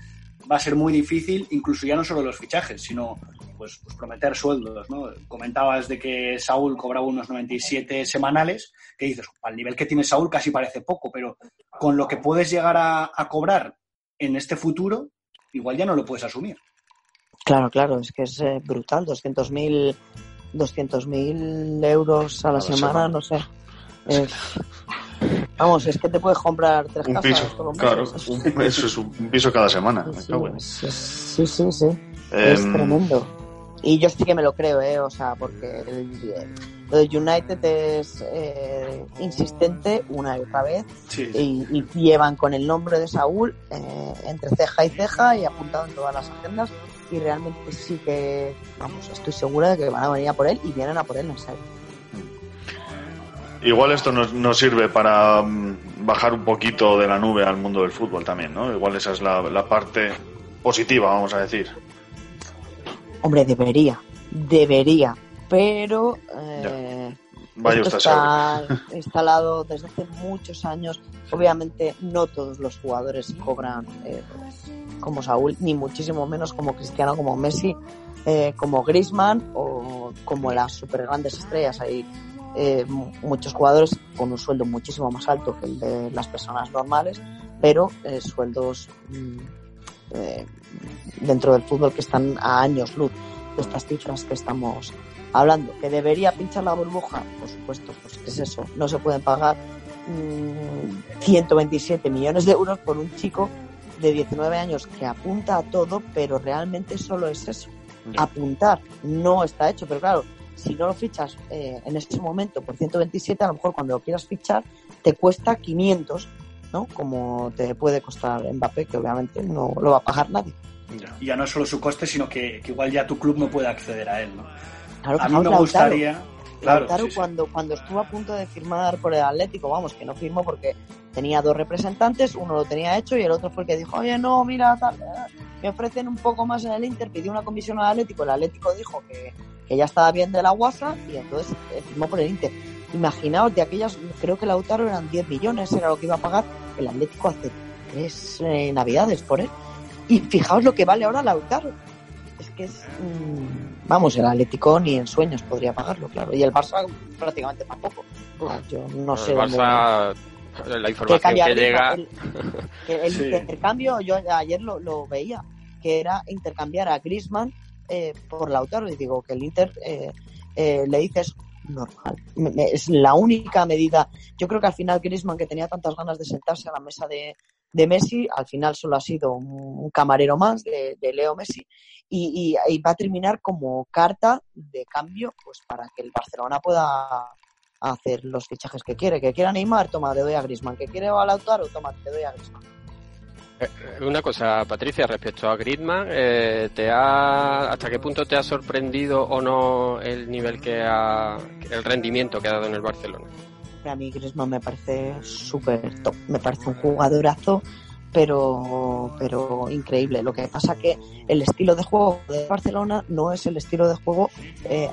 va a ser muy difícil, incluso ya no solo los fichajes, sino pues, pues prometer sueldos, ¿no? Comentabas de que Saúl cobraba unos 97 semanales, que dices, al nivel que tiene Saúl casi parece poco, pero con lo que puedes llegar a, a cobrar en este futuro, igual ya no lo puedes asumir. Claro, claro, es que es eh, brutal, 200.000 200.000 euros a la, A la semana, semana. no sé. Es- vamos, es que te puedes comprar tres Un casas piso, todos los claro. meses. un- eso es un un piso cada semana. me Sí, sí, sí. Es Em, tremendo. Y yo sí que me lo creo, ¿eh? O sea, porque el, lo de United es eh, insistente una y otra vez Sí, y, y llevan con el nombre de Saúl eh, entre ceja y ceja y apuntado en todas las agendas y realmente sí que, vamos, estoy segura de que van a venir a por él y vienen a por él en serio. Igual esto nos, nos sirve para mm, bajar un poquito de la nube al mundo del fútbol también, ¿no? Igual esa es la, la parte positiva, vamos a decir. Hombre, debería, debería, pero eh, Vaya esto está instalado desde hace muchos años. Obviamente no todos los jugadores cobran eh, como Saúl, ni muchísimo menos como Cristiano, como Messi, eh, como Griezmann o como las super grandes estrellas. Hay eh, mu- muchos jugadores con un sueldo muchísimo más alto que el de las personas normales, pero eh, sueldos mm, eh, dentro del fútbol que están a años luz de estas cifras que estamos hablando. ¿Que debería pinchar la burbuja? Por supuesto, pues es eso. No se pueden pagar mm, 127 millones de euros por un chico de 19 años que apunta a todo, pero realmente solo es eso. Ya. Apuntar no está hecho, pero claro, si no lo fichas eh, en ese momento por 127, a lo mejor cuando lo quieras fichar te cuesta 500, ¿no? Como te puede costar Mbappé, que obviamente no lo va a pagar nadie. Y ya no es solo su coste, sino que, que igual ya tu club no puede acceder a él, ¿no? Claro, A mí me Lautaro. gustaría... Claro, Lautaro sí, sí. cuando, cuando estuvo a punto de firmar por el Atlético, vamos, que no firmó porque tenía dos representantes, uno lo tenía hecho y el otro fue el que dijo, oye, no, mira, tal, eh, me ofrecen un poco más en el Inter, pidió una comisión al Atlético, el Atlético dijo que, que ya estaba bien de la guasa y entonces eh, firmó por el Inter. Imaginaos, de aquellas, creo que Lautaro eran 10 millones, era lo que iba a pagar el Atlético hace tres eh, navidades por él. Y fijaos lo que vale ahora Lautaro. Es que es. mm, vamos, el Atlético ni en sueños podría pagarlo, claro. Y el Barça prácticamente tampoco. Ah, Yo no sé. el dónde- Barça, la que información que llega, El, que el Sí. intercambio, yo ayer lo, lo veía, que era intercambiar a Griezmann eh, por Lautaro. Y digo que el Inter eh, eh, le dices normal. Es la única medida. Yo creo que al final Griezmann, que tenía tantas ganas de sentarse a la mesa de, de Messi, al final solo ha sido un, un camarero más de, de Leo Messi. Y, y- y va a terminar como carta de cambio pues para que el Barcelona pueda hacer los fichajes que quiere. Que quiera Neymar, toma, te doy a Griezmann. Que quiere a Lautaro, toma, te doy a Griezmann. Una cosa, Patricia, respecto a Griezmann, eh, ¿te ha, ¿hasta qué punto te ha sorprendido o no el nivel que ha, el rendimiento que ha dado en el Barcelona? Para mí Griezmann me parece súper top. Me parece un jugadorazo, pero, pero increíble. Lo que pasa que el estilo de juego de Barcelona no es el estilo de juego eh,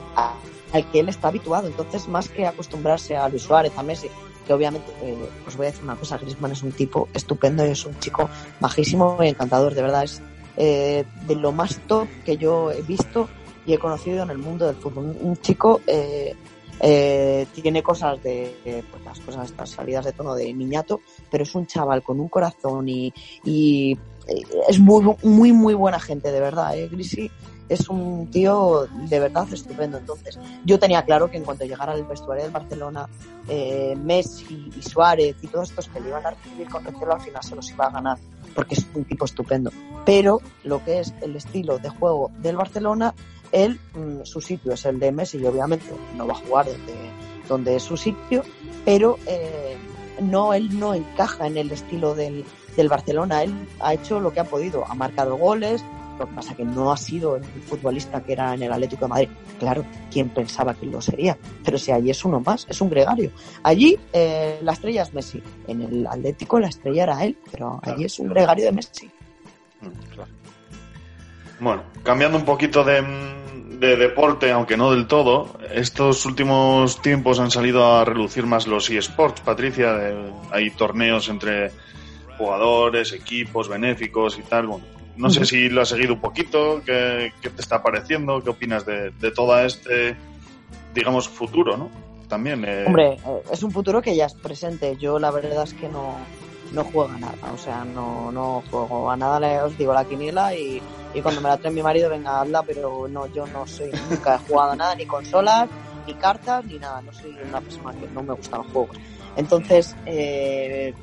al que él está habituado. Entonces, más que acostumbrarse a Luis Suárez, a Messi, que obviamente, eh, os voy a decir una cosa, Griezmann es un tipo estupendo y es un chico majísimo y encantador, de verdad, es eh, de lo más top que yo he visto y he conocido en el mundo del fútbol. Un chico eh, eh, tiene cosas de, pues las cosas estas salidas de tono de niñato, pero es un chaval con un corazón y, y, eh, es muy, muy, muy buena gente, de verdad, eh, Grisi es un tío de verdad estupendo. Entonces, yo tenía claro que en cuanto llegara al vestuario del Barcelona, eh, Messi y Suárez y todos estos que le iban a recibir con recelo al final se los iba a ganar, porque es un tipo estupendo. Pero lo que es el estilo de juego del Barcelona, él, mm, su sitio es el de Messi y obviamente no va a jugar donde, donde es su sitio, pero eh, no, él no encaja en el estilo del, del Barcelona. Él ha hecho lo que ha podido, ha marcado goles, lo que pasa que no ha sido el futbolista que era en el Atlético de Madrid. Claro, ¿quién pensaba que lo sería? Pero si allí es uno más, es un gregario. Allí eh, la estrella es Messi. En el Atlético la estrella era él, pero allí es un gregario de Messi. Bueno, cambiando un poquito de, de deporte, aunque no del todo, estos últimos tiempos han salido a relucir más los eSports, Patricia. eh, hay torneos entre jugadores, equipos, benéficos y tal. Bueno, no sé si lo has seguido un poquito, qué, qué te está pareciendo, qué opinas de, de todo este, digamos, futuro, ¿no? También. eh, Hombre, eh, es un futuro que ya es presente. Yo la verdad es que no, no juego a nada. O sea, no, no juego a nada. Os digo la quiniela y, y cuando me la trae mi marido, venga, hazla, pero no, yo no soy, nunca he jugado nada, ni consolas, ni cartas, ni nada. No soy una persona que no me gustan los juegos. Entonces, eh,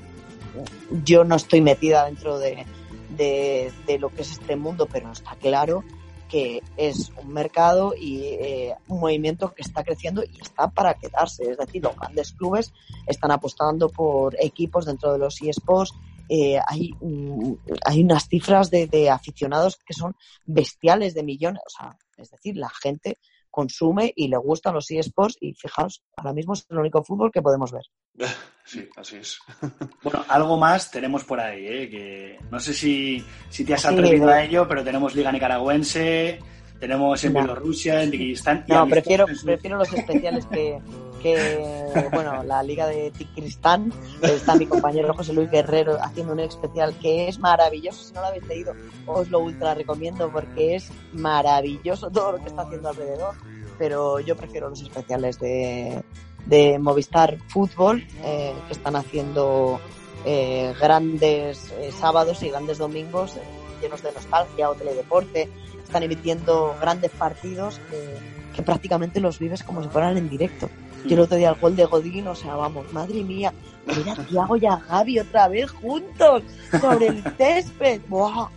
yo no estoy metida dentro de, de, de lo que es este mundo, pero está claro que es un mercado y eh, un movimiento que está creciendo y está para quedarse. Es decir, los grandes clubes están apostando por equipos dentro de los eSports. Eh, hay, mm, hay unas cifras de, de aficionados que son bestiales de millones. O sea, es decir, la gente consume y le gustan los eSports y fijaos, ahora mismo es el único fútbol que podemos ver. Sí, así es. Bueno, algo más tenemos por ahí, ¿eh? que no sé si, si te has atrevido a ello, pero tenemos Liga Nicaragüense, tenemos en No. Bielorrusia, en Kirguistán. No, prefiero, en prefiero los especiales que, que, bueno, la Liga de Ticristán. Está mi compañero José Luis Guerrero haciendo un especial que es maravilloso. Si no lo habéis leído, os lo ultra recomiendo porque es maravilloso todo lo que está haciendo alrededor. Pero yo prefiero los especiales de, de Movistar Fútbol, eh, que están haciendo eh, grandes eh, sábados y grandes domingos eh, llenos de nostalgia o teledeporte. Están emitiendo grandes partidos que, que prácticamente los vives como si fueran en directo. Yo el otro día el gol de Godín, o sea, vamos, madre mía, mira a Thiago y a Gaby otra vez juntos sobre el césped. ¡Buah!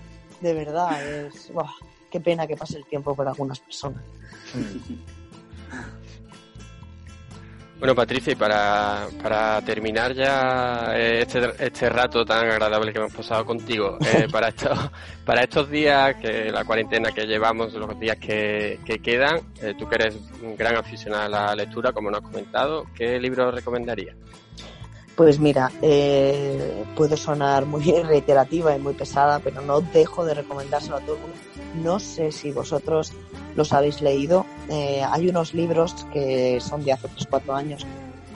De verdad, es. ¡buah! Qué pena que pase el tiempo por algunas personas. Bueno, Patricia, y para, para terminar ya eh, este, este rato tan agradable que hemos pasado contigo, eh, para, estos, para estos días, que la cuarentena que llevamos, los días que, que quedan, eh, tú que eres un gran aficionado a la lectura, como nos has comentado, ¿qué libro recomendarías? Pues mira, eh, puedo sonar muy reiterativa y muy pesada, pero no dejo de recomendárselo a todo el mundo. No sé si vosotros los habéis leído. Eh, hay unos libros que son de hace 3-4 años,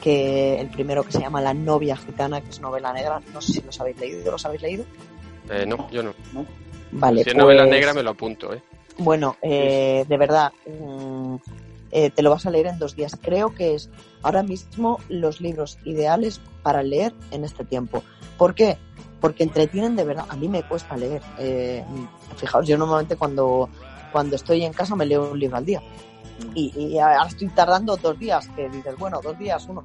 que el primero que se llama La novia gitana, que es novela negra. No sé si los habéis leído. ¿Los habéis leído? Eh, no, yo no. Vale, si es novela pues- negra me lo apunto, ¿eh? Bueno, eh, de verdad, mm, eh, te lo vas a leer en dos días. Creo que es ahora mismo los libros ideales para leer en este tiempo. ¿Por qué? Porque entretienen de verdad. A mí me cuesta leer. Eh, fijaos, yo normalmente cuando, cuando estoy en casa me leo un libro al día. Y, y ahora estoy tardando dos días, que dices, bueno, dos días, uno.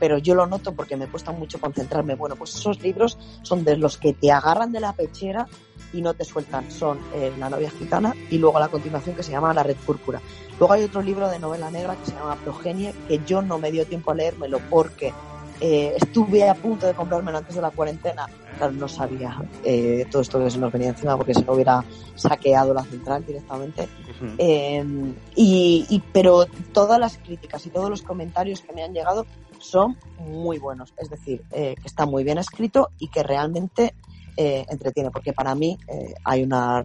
Pero yo lo noto porque me cuesta mucho concentrarme. Bueno, pues esos libros son de los que te agarran de la pechera y no te sueltan. Son eh, La novia gitana y luego la continuación que se llama La red púrpura. Luego hay otro libro de novela negra que se llama Progenie, que yo no me dio tiempo a leérmelo porque eh, estuve a punto de comprármelo antes de la cuarentena. Claro, no sabía eh, todo esto que se nos venía encima porque se lo hubiera saqueado la central directamente. Eh, y, y- pero todas las críticas y todos los comentarios que me han llegado son muy buenos. Es decir, eh, que está muy bien escrito y que realmente entretiene, porque para mí hay una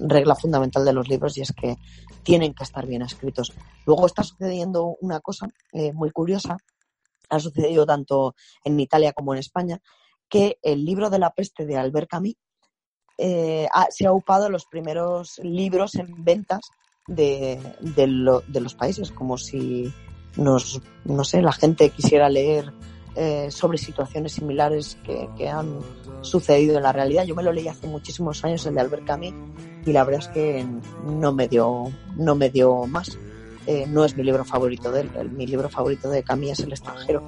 regla fundamental de los libros y es que tienen que estar bien escritos. Luego está sucediendo una cosa muy curiosa, ha sucedido tanto en Italia como en España, que el libro de la peste de Albert Camus eh, ha- se ha upado los primeros libros en ventas de, de lo- de los países, como si nos, no sé, la gente quisiera leer eh, sobre situaciones similares que, que han sucedido en la realidad. Yo me lo leí hace muchísimos años, el de Albert Camus, y la verdad es que no me dio, no me dio más. Eh, no es mi libro favorito de él, el- mi libro favorito de Camus es El extranjero.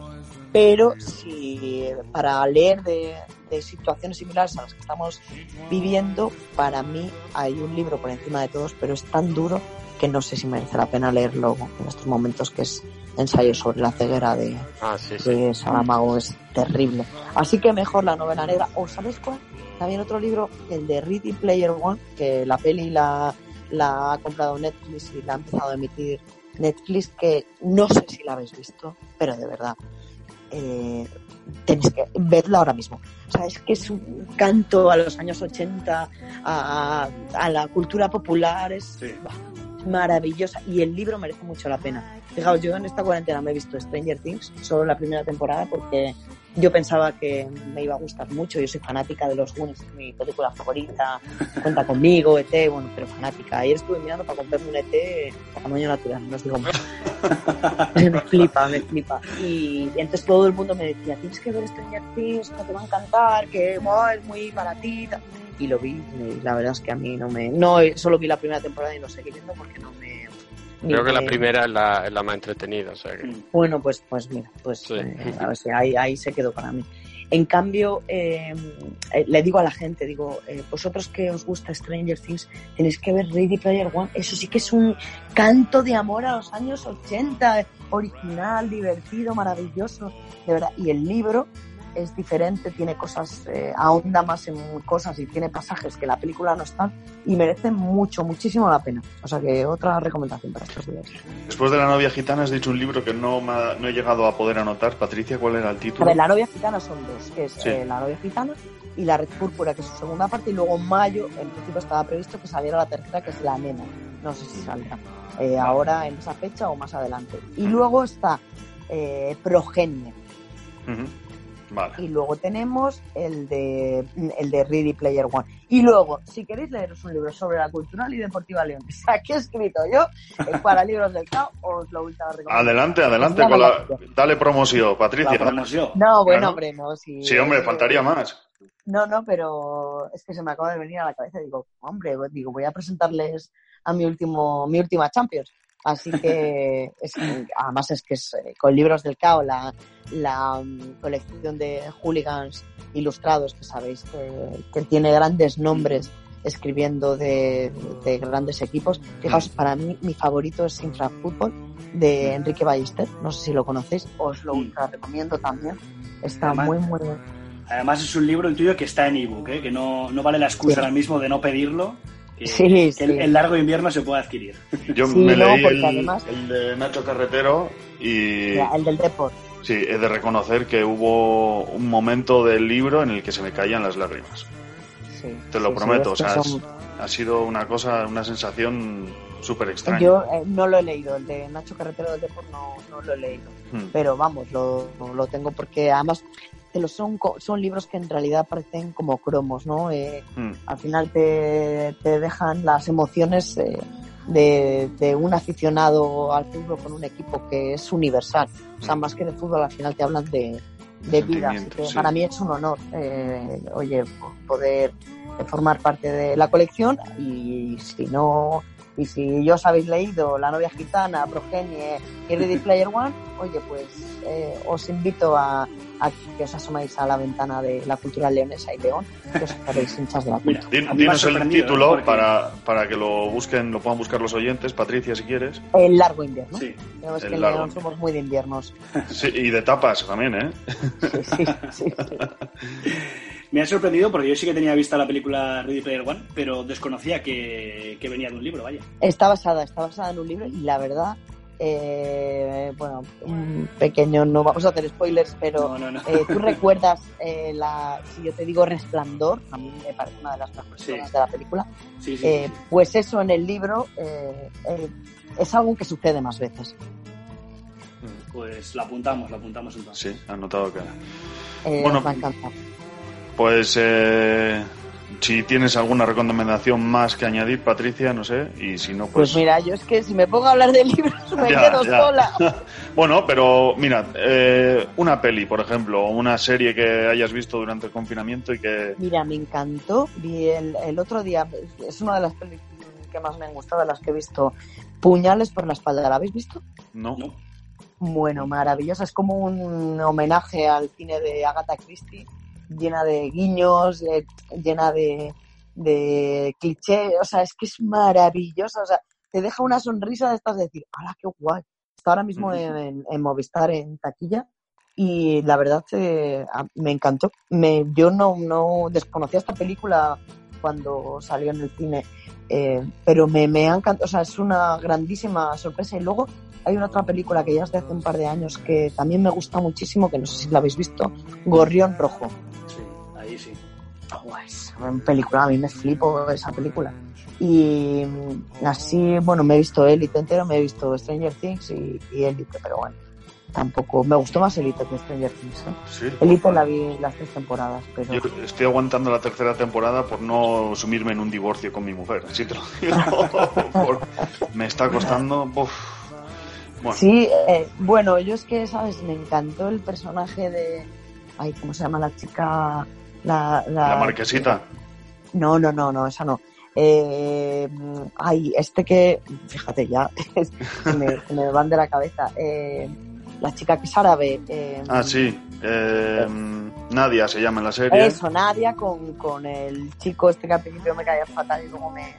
Pero si para leer de, de situaciones similares a las que estamos viviendo, para mí hay un libro por encima de todos, pero es tan duro que no sé si merece la pena leerlo en estos momentos, que es ensayo sobre la ceguera de, Ah, sí, sí. de Saramago, es terrible. Así que mejor la novela negra. ¿O sabes cuál? También otro libro, el de Ready Player One, que la peli la, la ha comprado Netflix y la ha empezado a emitir Netflix, que no sé si la habéis visto, pero de verdad, eh, tenéis que verla ahora mismo. O sea, es que es un canto a los años 80, a, a la cultura popular, es Sí. maravillosa y el libro merece mucho la pena. Fijaos, yo en esta cuarentena me he visto Stranger Things, solo la primera temporada, porque yo pensaba que me iba a gustar mucho. Yo soy fanática de los Goonies, es mi película favorita. Cuenta conmigo, ET, bueno, pero fanática. Ayer estuve mirando para comprarme un ET a tamaño natural, no os digo más. me flipa, me flipa. Y, y entonces todo el mundo me decía, tienes que ver Stranger Things, que te va a encantar, que buah, es muy baratita. Y lo vi, y la verdad es que a mí no me... No, solo vi la primera temporada y no seguí viendo porque no me... Creo que la me- primera es la, es la más entretenida, o sea que... Bueno, pues, pues mira, pues Sí. eh, a ver si ahí, ahí se quedó para mí. En cambio, eh, eh, le digo a la gente, digo, eh, vosotros que os gusta Stranger Things, tenéis que ver Ready Player One. Eso sí que es un canto de amor a los años 80, original, divertido, maravilloso, de verdad. Y el libro es diferente, tiene cosas, eh, ahonda más en cosas y tiene pasajes que la película no están y merece mucho, muchísimo la pena. O sea que otra recomendación para estos días. Después de La novia gitana has dicho un libro que no, me ha- no he llegado a poder anotar. Patricia, ¿cuál era el A título? ver, la novia gitana son dos, que es Sí. eh, la novia gitana y la red púrpura, que es su segunda parte, y luego en mayo, en principio estaba previsto que saliera la tercera, que es la nena. No sé si saldrá eh, ahora en esa fecha o más adelante. Y luego está eh, Progenie. Vale. Y luego tenemos el de el de Ready Player One. Y luego, si queréis leeros un libro sobre la cultural y deportiva leonesa que he escrito yo para libros del CAO, os lo ultra recomiendo. Adelante, adelante Ya con la... Dale promoción, Patricia. La promoción. No, bueno, Claro. hombre, no. Si, Sí, hombre, faltaría más. No, no, pero es que se me acaba de venir a la cabeza. Digo, hombre, digo, voy a presentarles a mi último, mi última Champions. Así que, es además es que es eh, con libros del CAO, la, la mm, colección de hooligans ilustrados, que sabéis que, que tiene grandes nombres escribiendo de, de grandes equipos. Fijaos, para mí mi favorito es Infrafútbol de Enrique Ballester. No sé si lo conocéis, os lo Mm. ultra recomiendo también. Está Además- muy, muy, Además es un libro el tuyo que está en ebook, ¿eh? que no, no vale la excusa Sí. ahora mismo de no pedirlo. Que, Sí, que sí. el, el largo invierno se puede adquirir. Yo Sí, me no, leí el, además- el de Nacho Carretero y el del Deport. sí, he de reconocer que hubo un momento del libro en el que se me caían las lágrimas. Sí, Te lo sí, sí, prometo, o sea, son- ha sido una cosa, una sensación súper extraña. Yo eh, no lo he leído, el de Nacho Carretero del Deport no, no lo he leído. Hmm. Pero vamos, lo, lo tengo porque además son, son libros que en realidad parecen como cromos, ¿no? Eh, Hmm. al final te, te dejan las emociones eh, de, de un aficionado al fútbol con un equipo que es universal. O sea, Mm. más que de fútbol, al final te hablan de, de vida. Así que sí. para mí es un honor, eh, oye, poder formar parte de la colección y si no... Y si yo os habéis leído La novia gitana, Progenie y Ready Player One, oye, pues eh, os invito a, a que os asomáis a la ventana de la cultura leonesa y león, que os haréis hinchas de la Mira, dinos el título ¿eh? Porque- para, para que lo busquen, lo puedan buscar los oyentes, Patricia, si quieres. El largo invierno. Sí. Ya ves el que en largo León somos muy de inviernos. Sí, y de tapas también, ¿eh? Sí, sí, sí, sí. Me ha sorprendido porque yo sí que tenía vista la película Ready Player One, pero desconocía que, que venía de un libro, vaya. Está basada, está basada en un libro y la verdad eh, bueno, un pequeño, no vamos a hacer spoilers, pero No, no, no. eh, tú recuerdas eh, la, si yo te digo Resplandor, a mí me parece una de las mejores Sí. de la película, Sí, sí, eh, sí. pues eso en el libro eh, eh, es algo que sucede más veces. Pues lo apuntamos, lo apuntamos entonces. Sí, anotado. Eh, Bueno, os va a encantar. Pues eh, si tienes alguna recomendación más que añadir, Patricia, no sé, y si no, Pues pues... mira, yo es que si me pongo a hablar de libros me Ya, quedo ya. sola. bueno, pero mira, eh, una peli, por ejemplo, o una serie que hayas visto durante el confinamiento y que... Mira, me encantó. Vi el, el otro día, es una de las películas que más me han gustado, de las que he visto. Puñales por la espalda, ¿la habéis visto? No, ¿No? Bueno, maravillosa. Es como un homenaje al cine de Agatha Christie, llena de guiños, llena de, de clichés. O sea, es que es maravillosa. O sea, te deja una sonrisa de estas de decir, ¡hala, qué guay! Está ahora mismo Ujú. en, en Movistar, en taquilla. Y la verdad eh, me encantó. Me, yo no, no desconocía esta película cuando salió en el cine, eh, pero me, me ha encantado. O sea, es una grandísima sorpresa. Y luego hay una otra película que ya es de hace un par de años que también me gusta muchísimo, que no sé si la habéis visto, Gorrión Rojo. Sí, ahí sí. Oh, es una película, a mí me flipo esa película. Y mm, así, bueno, me he visto Elite entero, me he visto Stranger Things y, y Elite, pero bueno, tampoco, me gustó más Elite que Stranger Things. ¿eh? sí. Elite la vi las tres temporadas, pero... Yo estoy aguantando la tercera temporada por no sumirme en un divorcio con mi mujer, así te lo digo. Por- me está costando... uf. Bueno, Sí, eh, bueno, yo es que, ¿sabes? Me encantó el personaje de... Ay, ¿cómo se llama la chica? La, la marquesita. No, no, no, no, esa no. Eh, ay, este que, fíjate ya, me, me van de la cabeza. Eh, la chica que es árabe. eh, Ah, sí. eh, Nadia se llama en la serie. Eso, Nadia con, con el chico este que al principio me caía fatal y luego me,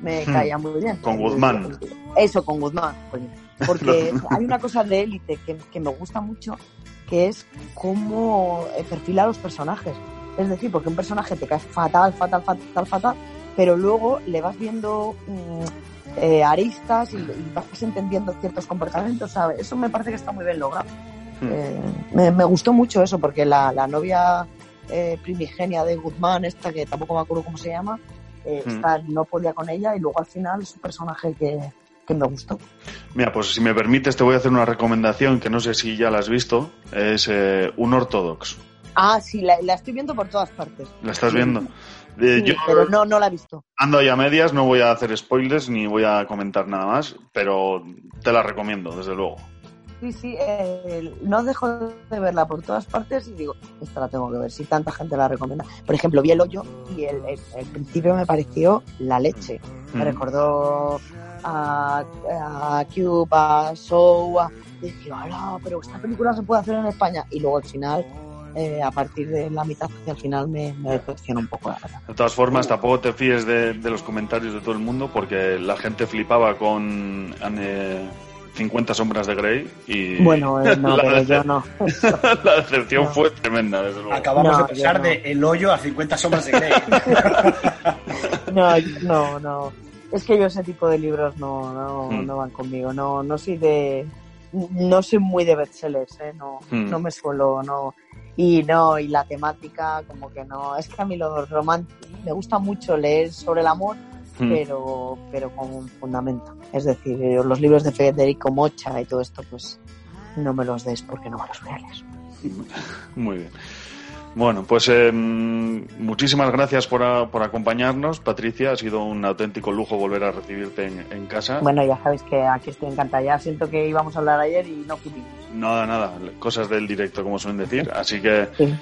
me Hmm. caía muy bien. Con Guzmán. Eso, con Guzmán. coño. Porque hay una cosa de élite que, que me gusta mucho, que es cómo eh, perfila a los personajes. Es decir, porque un personaje te cae fatal, fatal, fatal, fatal, pero luego le vas viendo mm, eh, aristas y, y vas entendiendo ciertos comportamientos, ¿sabes? Eso me parece que está muy bien logrado. Hmm. Eh, me, me gustó mucho eso, porque la, la novia eh, primigenia de Guzmán, esta que tampoco me acuerdo cómo se llama, Hmm. esta no podía con ella y luego al final es un personaje que, que me gustó. Mira, pues si me permites te voy a hacer una recomendación que no sé si ya la has visto. Es eh, un ortodox. Ah, sí, la, la estoy viendo por todas partes. ¿La estás viendo? Eh, Sí, yo pero no, no la he visto. ando ahí a medias, no voy a hacer spoilers ni voy a comentar nada más, pero te la recomiendo, desde luego. Sí, sí, eh, no dejo de verla por todas partes y digo, esta la tengo que ver, si tanta gente la recomienda. Por ejemplo, vi el hoyo y el, el- el principio me pareció la leche. Me Mm. recordó a, a Cube, a Show, a... y dije, "Hala, pero esta película se puede hacer en España. Y luego al final, eh, a partir de la mitad hacia el final, me, me decepcionó un poco, la verdad. De todas formas, tampoco te fíes de, de los comentarios de todo el mundo porque la gente flipaba con eh, 50 sombras de Grey y Bueno, eh, no, la, pero yo no. la decepción No. fue tremenda, desde luego. Acabamos No, de pasar de El Hoyo a 50 sombras de Grey. No, no, no. Es que yo ese tipo de libros no, no, Mm. no van conmigo. No, no soy de, no soy muy de bestsellers, ¿eh? No, Mm. no me suelo, no. Y no, y la temática, como que no. Es que a mí lo romántico, me gusta mucho leer sobre el amor, Mm. pero, pero con un fundamento. Es decir, los libros de Federico Mocha y todo esto, pues no me los des porque no me los voy a leer. Muy bien. Bueno, pues eh, muchísimas gracias por, a- por acompañarnos, Patricia. Ha sido un auténtico lujo volver a recibirte en, en casa. Bueno, ya sabéis que aquí estoy encantada. Ya siento que íbamos a hablar ayer y no pudimos. Nada, nada, cosas del directo, como suelen decir. Así que Sí.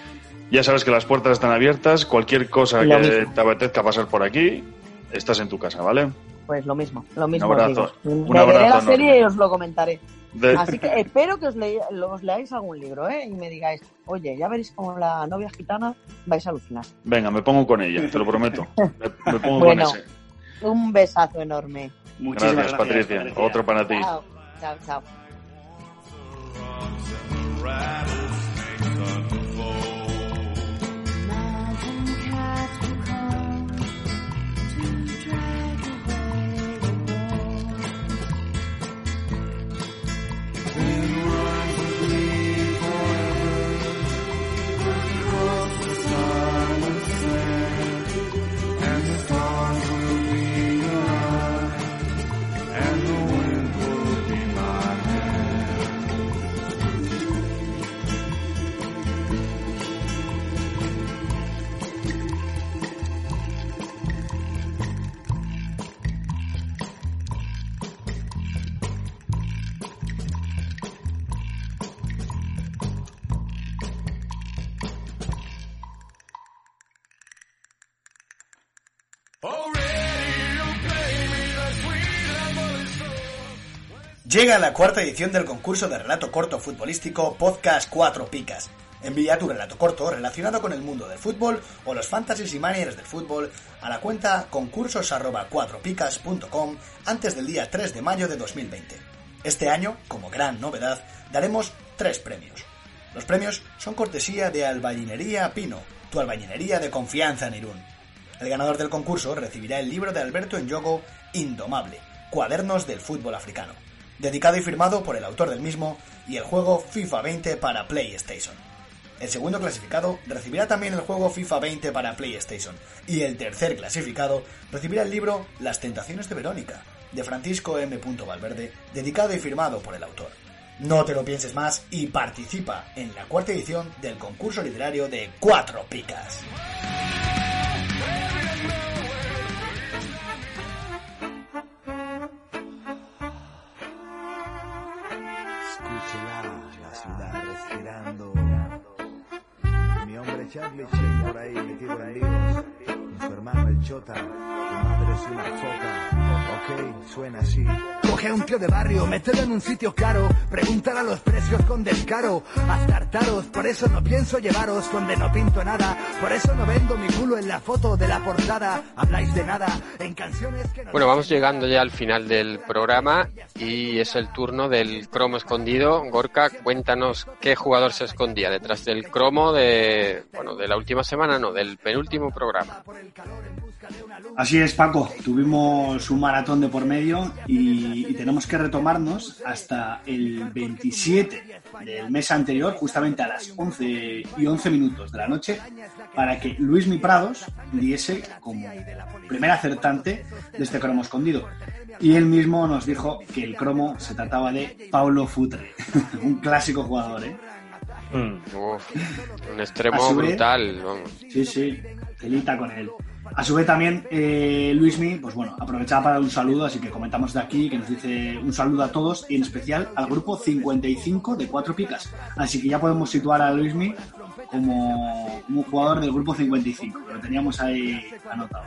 ya sabes que las puertas están abiertas. Cualquier cosa Lo que mismo. te apetezca pasar por aquí, estás en tu casa, ¿vale? Pues lo mismo, lo mismo. Un os abrazo. digo. Un Me abrazo veré la enorme. serie y os lo comentaré. De- Así que espero que os, leí- os leáis algún libro, ¿eh? Y me digáis, oye, ya veréis como la novia gitana vais a alucinar. Venga, me pongo con ella, te lo prometo. Me, me pongo Bueno. con ese. Un besazo enorme. Muchísimas Gracias, gracias, Patricia. Otro para ti. Chao, chao, chao. Llega la cuarta edición del concurso de relato corto futbolístico Podcast 4 Picas. Envía tu relato corto relacionado con el mundo del fútbol o los fantasies y managers del fútbol a la cuenta concursos@4picas.com antes del día 3 de mayo de 2020. Este año, como gran novedad, daremos tres premios. Los premios son cortesía de Albañinería Pino, tu albañinería de confianza en Irún. El ganador del concurso recibirá el libro de Alberto Enyogo Indomable, Cuadernos del Fútbol Africano, dedicado y firmado por el autor del mismo, y el juego FIFA 20 para PlayStation. El segundo clasificado recibirá también el juego FIFA 20 para PlayStation, y el tercer clasificado recibirá el libro Las Tentaciones de Verónica, de Francisco M. Valverde, dedicado y firmado por el autor. No te lo pienses más y participa en la cuarta edición del concurso literario de Cuatro Picas. Suena así. Coge a un tío de barrio, mételo en un sitio caro, preguntar a los precios con descaro, hasta hartaros, por eso no pienso llevaros donde no pinto nada, por eso no vendo mi culo en la foto de la portada, habláis de nada, en canciones que no... Bueno, vamos llegando ya al final del programa y es el turno del cromo escondido. Gorka, cuéntanos qué jugador se escondía detrás del cromo de, bueno, de la última semana, no, del penúltimo programa. Así es, Paco. Tuvimos un maratón de por medio y, y tenemos que retomarnos hasta el 27 del mes anterior, justamente a las 11 y 11 minutos de la noche, para que Luis Mi Prados diese como primer acertante de este cromo escondido. Y él mismo nos dijo que el cromo se trataba de Paulo Futre, un clásico jugador, ¿eh? Uf, un extremo vez- brutal. vamos. Sí, sí, telita con él. A su vez también eh, Luismi, pues bueno, aprovechaba para dar un saludo, así que comentamos de aquí que nos dice un saludo a todos y en especial al grupo 55 de Cuatro Picas. Así que ya podemos situar a Luismi como, como un jugador del grupo 55, que lo teníamos ahí anotado.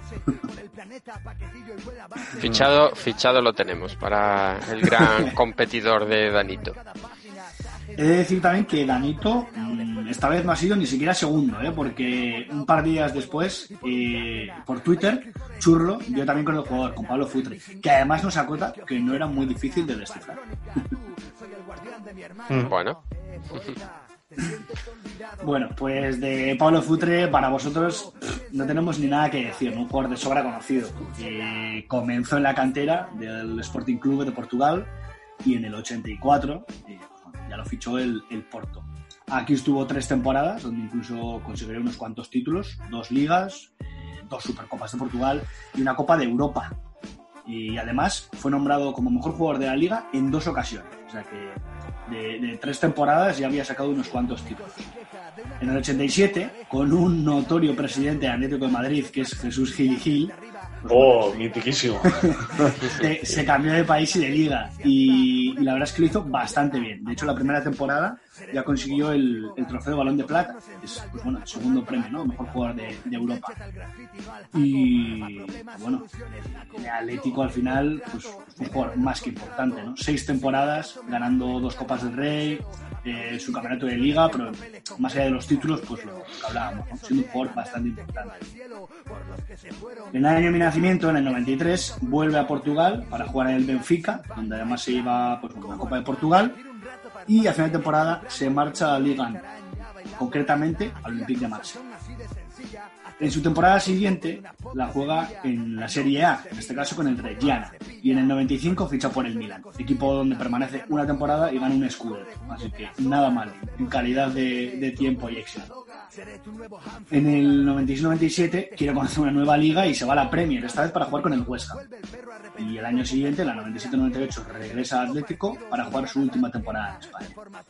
Fichado, fichado lo tenemos para el gran competidor de Danito. He de decir también que Danito mm, esta vez no ha sido ni siquiera segundo, ¿eh? porque un par de días después, eh, por Twitter, Churlo dio también con el jugador, con Pablo Futre, que además nos acota que no era muy difícil de descifrar. Bueno, Bueno, pues de Pablo Futre, para vosotros pff, no tenemos ni nada que decir, ¿no? un jugador de sobra conocido. que comenzó en la cantera del Sporting Club de Portugal y en el 84 eh, pues bueno, ya lo fichó el, el Porto. Aquí estuvo tres temporadas, donde incluso consiguió unos cuantos títulos, dos ligas, eh, dos Supercopas de Portugal y una Copa de Europa. Y además fue nombrado como mejor jugador de la liga en dos ocasiones. O sea que de, de tres temporadas ya había sacado unos cuantos títulos. En el 87, con un notorio presidente de Atlético de Madrid, que es Jesús Gil y Gil, Oh, mitiquísimo. se, se cambió de país y de liga. Y, y la verdad es que lo hizo bastante bien. De hecho, la primera temporada ya consiguió el, trofeo balón de plata. Es pues, bueno, el segundo premio, ¿no? Mejor jugador de, Europa. Y bueno, el Atlético al final, pues un jugador más que importante, ¿no? Seis temporadas, ganando dos Copas del Rey, eh, su campeonato de liga, pero más allá de los títulos, pues lo que hablábamos, ¿no? siendo un jugador bastante importante. En el año de mi nacimiento, en el 93, vuelve a Portugal para jugar en el Benfica, donde además se iba pues, a la Copa de Portugal. Y a final de temporada se marcha a Liga, concretamente al Olympique de Marsella. En su temporada siguiente la juega en la Serie A, en este caso con el Reggiana, y en el 95 ficha por el Milan, equipo donde permanece una temporada y gana un escudo. Así que nada mal en calidad de, de tiempo y éxito. En el 96-97 quiere conocer una nueva liga y se va a la Premier, esta vez para jugar con el West Ham. Y el año siguiente, la 97-98, regresa a Atlético para jugar su última temporada en España.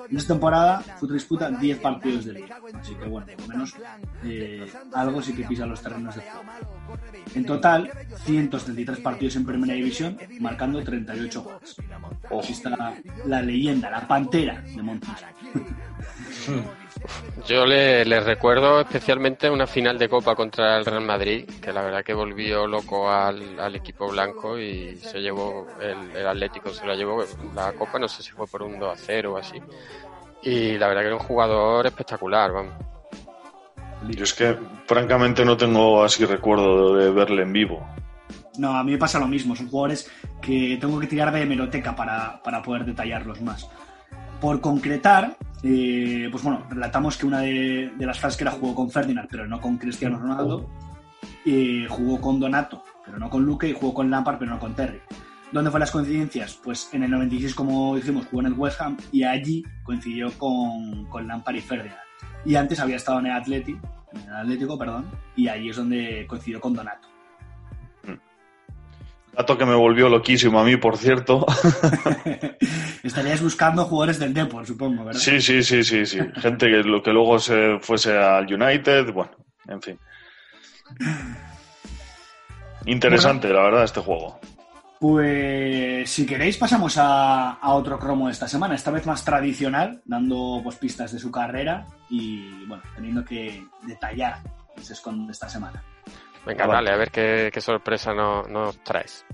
En esta temporada, Futre disputa 10 partidos de liga, así que bueno, por lo menos eh, algo sí que pisa los terrenos de juego. En total, 133 partidos en Primera División, marcando 38 goles. Así está la leyenda, la pantera de Montes. Yo le, le recuerdo especialmente una final de Copa contra el Real Madrid, que la verdad que volvió loco al, al equipo blanco y se llevó, el, el Atlético se la llevó la Copa, no sé si fue por un 2 a 0 o así. Y la verdad que era un jugador espectacular, vamos. Yo es que, francamente, no tengo así recuerdo de verle en vivo. No, a mí me pasa lo mismo. Son jugadores que tengo que tirar de hemeroteca para, para poder detallarlos más. Por concretar, eh, pues bueno, relatamos que una de, de las frases que era jugó con Ferdinand, pero no con Cristiano Ronaldo. eh, jugó con Donato, pero no con Luque, y jugó con Lampard, pero no con Terry. ¿Dónde fue las coincidencias? Pues en el 96, como dijimos, jugó en el West Ham y allí coincidió con, con Lampard y Ferdinand. Y antes había estado en el Atleti, en el Atlético, perdón, y allí es donde coincidió con Donato. Dato que me volvió loquísimo a mí, por cierto. Estaríais buscando jugadores del Depor, supongo, ¿verdad? Sí, sí, sí, sí, sí. Gente que, lo que luego se fuese al United, bueno, en fin. Interesante, la verdad, este juego. Pues si queréis pasamos a, a otro cromo de esta semana, esta vez más tradicional, dando pues, pistas de su carrera y bueno, teniendo que detallar qué se esconde esta semana. Venga, Vale. dale, a ver qué, qué sorpresa no- nos traes.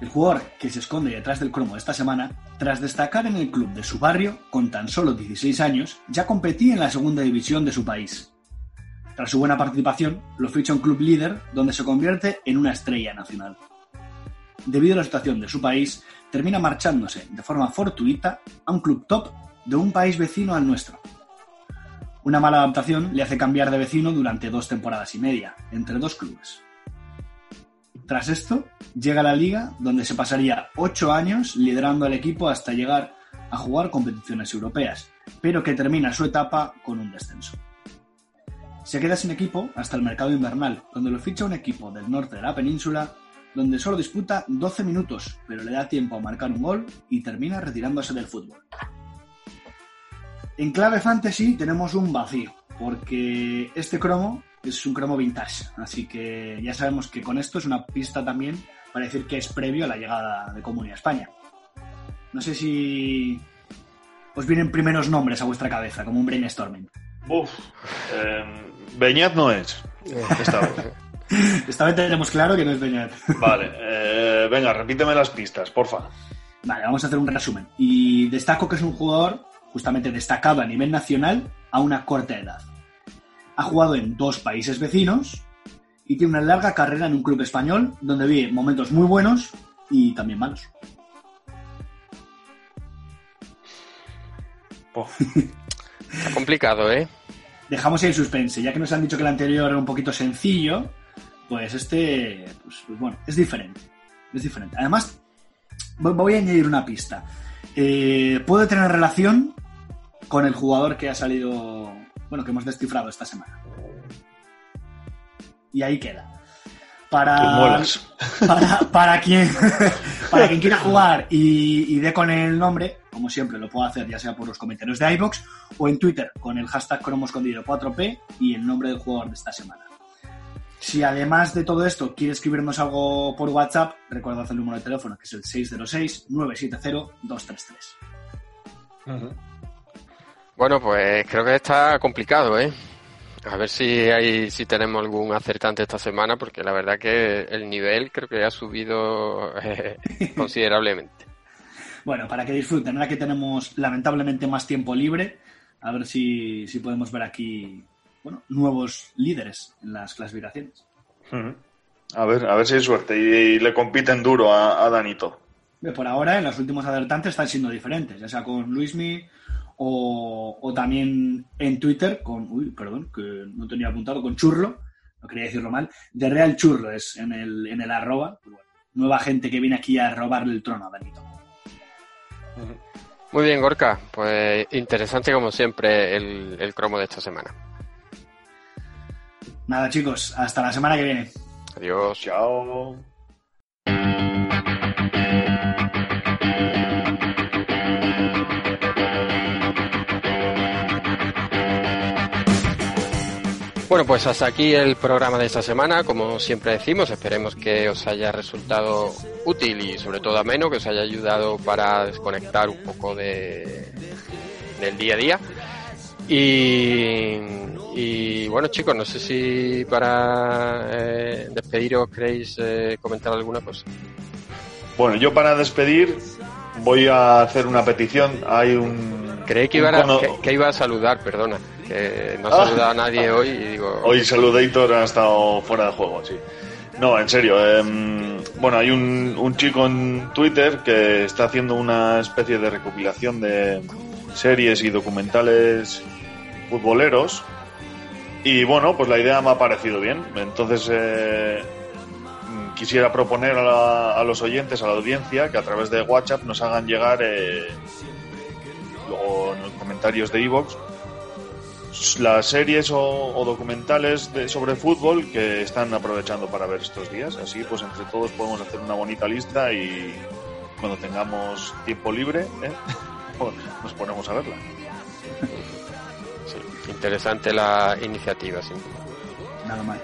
El jugador que se esconde detrás del cromo de esta semana, tras destacar en el club de su barrio, con tan solo 16 años, ya competía en la segunda división de su país. Tras su buena participación, lo ficha un club líder donde se convierte en una estrella nacional. Debido a la situación de su país, termina marchándose de forma fortuita a un club top de un país vecino al nuestro. Una mala adaptación le hace cambiar de vecino durante dos temporadas y media, entre dos clubes. Tras esto, llega a la liga donde se pasaría ocho años liderando al equipo hasta llegar a jugar competiciones europeas, pero que termina su etapa con un descenso. Se queda sin equipo hasta el mercado invernal, donde lo ficha un equipo del norte de la península, donde solo disputa 12 minutos, pero le da tiempo a marcar un gol y termina retirándose del fútbol. En clave fantasy tenemos un vacío, porque este cromo es un cromo vintage, así que ya sabemos que con esto es una pista también para decir que es previo a la llegada de Comunidad a España. No sé si os vienen primeros nombres a vuestra cabeza, como un brainstorming. Uf, eh, Beñat no es. Esta vez. Esta vez tenemos claro que no es Beñat. Vale, eh, venga, repíteme las pistas, porfa. Vale, vamos a hacer un resumen. Y destaco que es un jugador justamente destacado a nivel nacional a una corta edad. Ha jugado en dos países vecinos y tiene una larga carrera en un club español donde vive momentos muy buenos y también malos. Está complicado, ¿eh? Dejamos ahí el suspense, ya que nos han dicho que el anterior era un poquito sencillo, pues este, pues, pues bueno, es diferente. Es diferente. Además, vo- voy a añadir una pista. Eh, puede tener relación con el jugador que ha salido, bueno, que hemos descifrado esta semana. Y ahí queda. Para, para, para quien para quien quiera jugar y, y dé con el nombre, como siempre lo puedo hacer ya sea por los comentarios de iBox o en Twitter con el hashtag cromo escondido 4P y el nombre del jugador de esta semana. Si además de todo esto quiere escribirnos algo por WhatsApp, recordad el número de teléfono que es el 606-970-233. Bueno, pues creo que está complicado, ¿eh? A ver si hay, si tenemos algún acertante esta semana, porque la verdad que el nivel creo que ha subido eh, considerablemente. Bueno, para que disfruten, ahora que tenemos lamentablemente más tiempo libre, a ver si, si podemos ver aquí bueno, nuevos líderes en las clasificaciones. A ver, a ver si hay suerte y, y le compiten duro a, a Danito. Por ahora, en los últimos adelantantes están siendo diferentes, ya sea con Luismi o, o también en Twitter con, uy, perdón, que no tenía apuntado, con Churro, no quería decirlo mal, de Real Churro es en el, en el arroba, pues bueno, nueva gente que viene aquí a robarle el trono a Danito. Muy bien, Gorka. Pues interesante como siempre el, el cromo de esta semana. Nada chicos, hasta la semana que viene. Adiós. Chao. Bueno, pues hasta aquí el programa de esta semana. Como siempre decimos, esperemos que os haya resultado útil y sobre todo ameno, que os haya ayudado para desconectar un poco de, del día a día. Y, y bueno, chicos, no sé si para eh, despediros queréis eh, comentar alguna cosa. Bueno, yo para despedir voy a hacer una petición. Hay un. Creí que iba, a, cono- que, que iba a saludar, perdona. Que no ha Ah. saludado a nadie hoy y digo. Hoy Saludator ha estado fuera de juego, sí. No, en serio. em, bueno, hay un, un chico en Twitter que está haciendo una especie de recopilación de series y documentales futboleros. Y bueno, pues la idea me ha parecido bien. Entonces eh, quisiera proponer a, la- a los oyentes, a la audiencia, que a través de WhatsApp nos hagan llegar, eh, luego en los comentarios de Evox, las series o, o documentales de- sobre fútbol que están aprovechando para ver estos días. Así pues entre todos podemos hacer una bonita lista y cuando tengamos tiempo libre ¿eh? nos ponemos a verla. Sí, interesante la iniciativa, sí. Nada mal.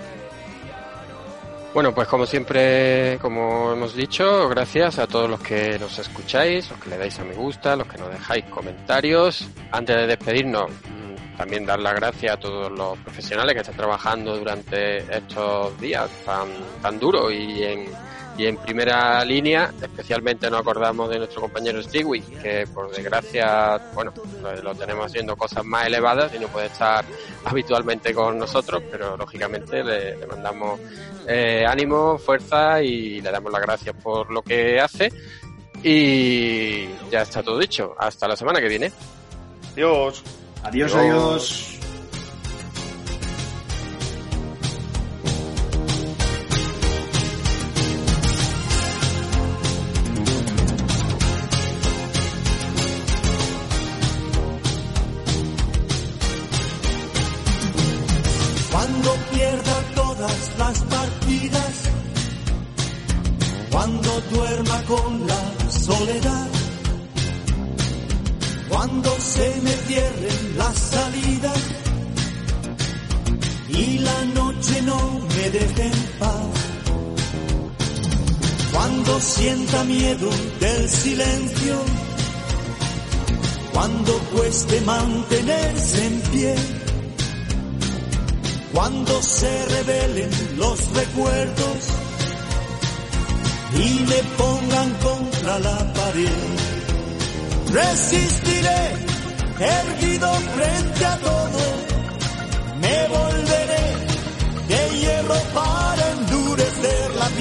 Bueno, pues como siempre, como hemos dicho, gracias a todos los que nos escucháis, los que le dais a me gusta, los que nos dejáis comentarios. Antes de despedirnos, también dar las gracias a todos los profesionales que están trabajando durante estos días tan, tan duros y en, y en primera línea. Especialmente nos acordamos de nuestro compañero Stewie, que por desgracia, bueno, lo, lo tenemos haciendo cosas más elevadas y no puede estar habitualmente con nosotros, pero lógicamente le, le mandamos eh, ánimo, fuerza y le damos las gracias por lo que hace. Y ya está todo dicho. Hasta la semana que viene. Adiós. Adiós, Adiós. adiós.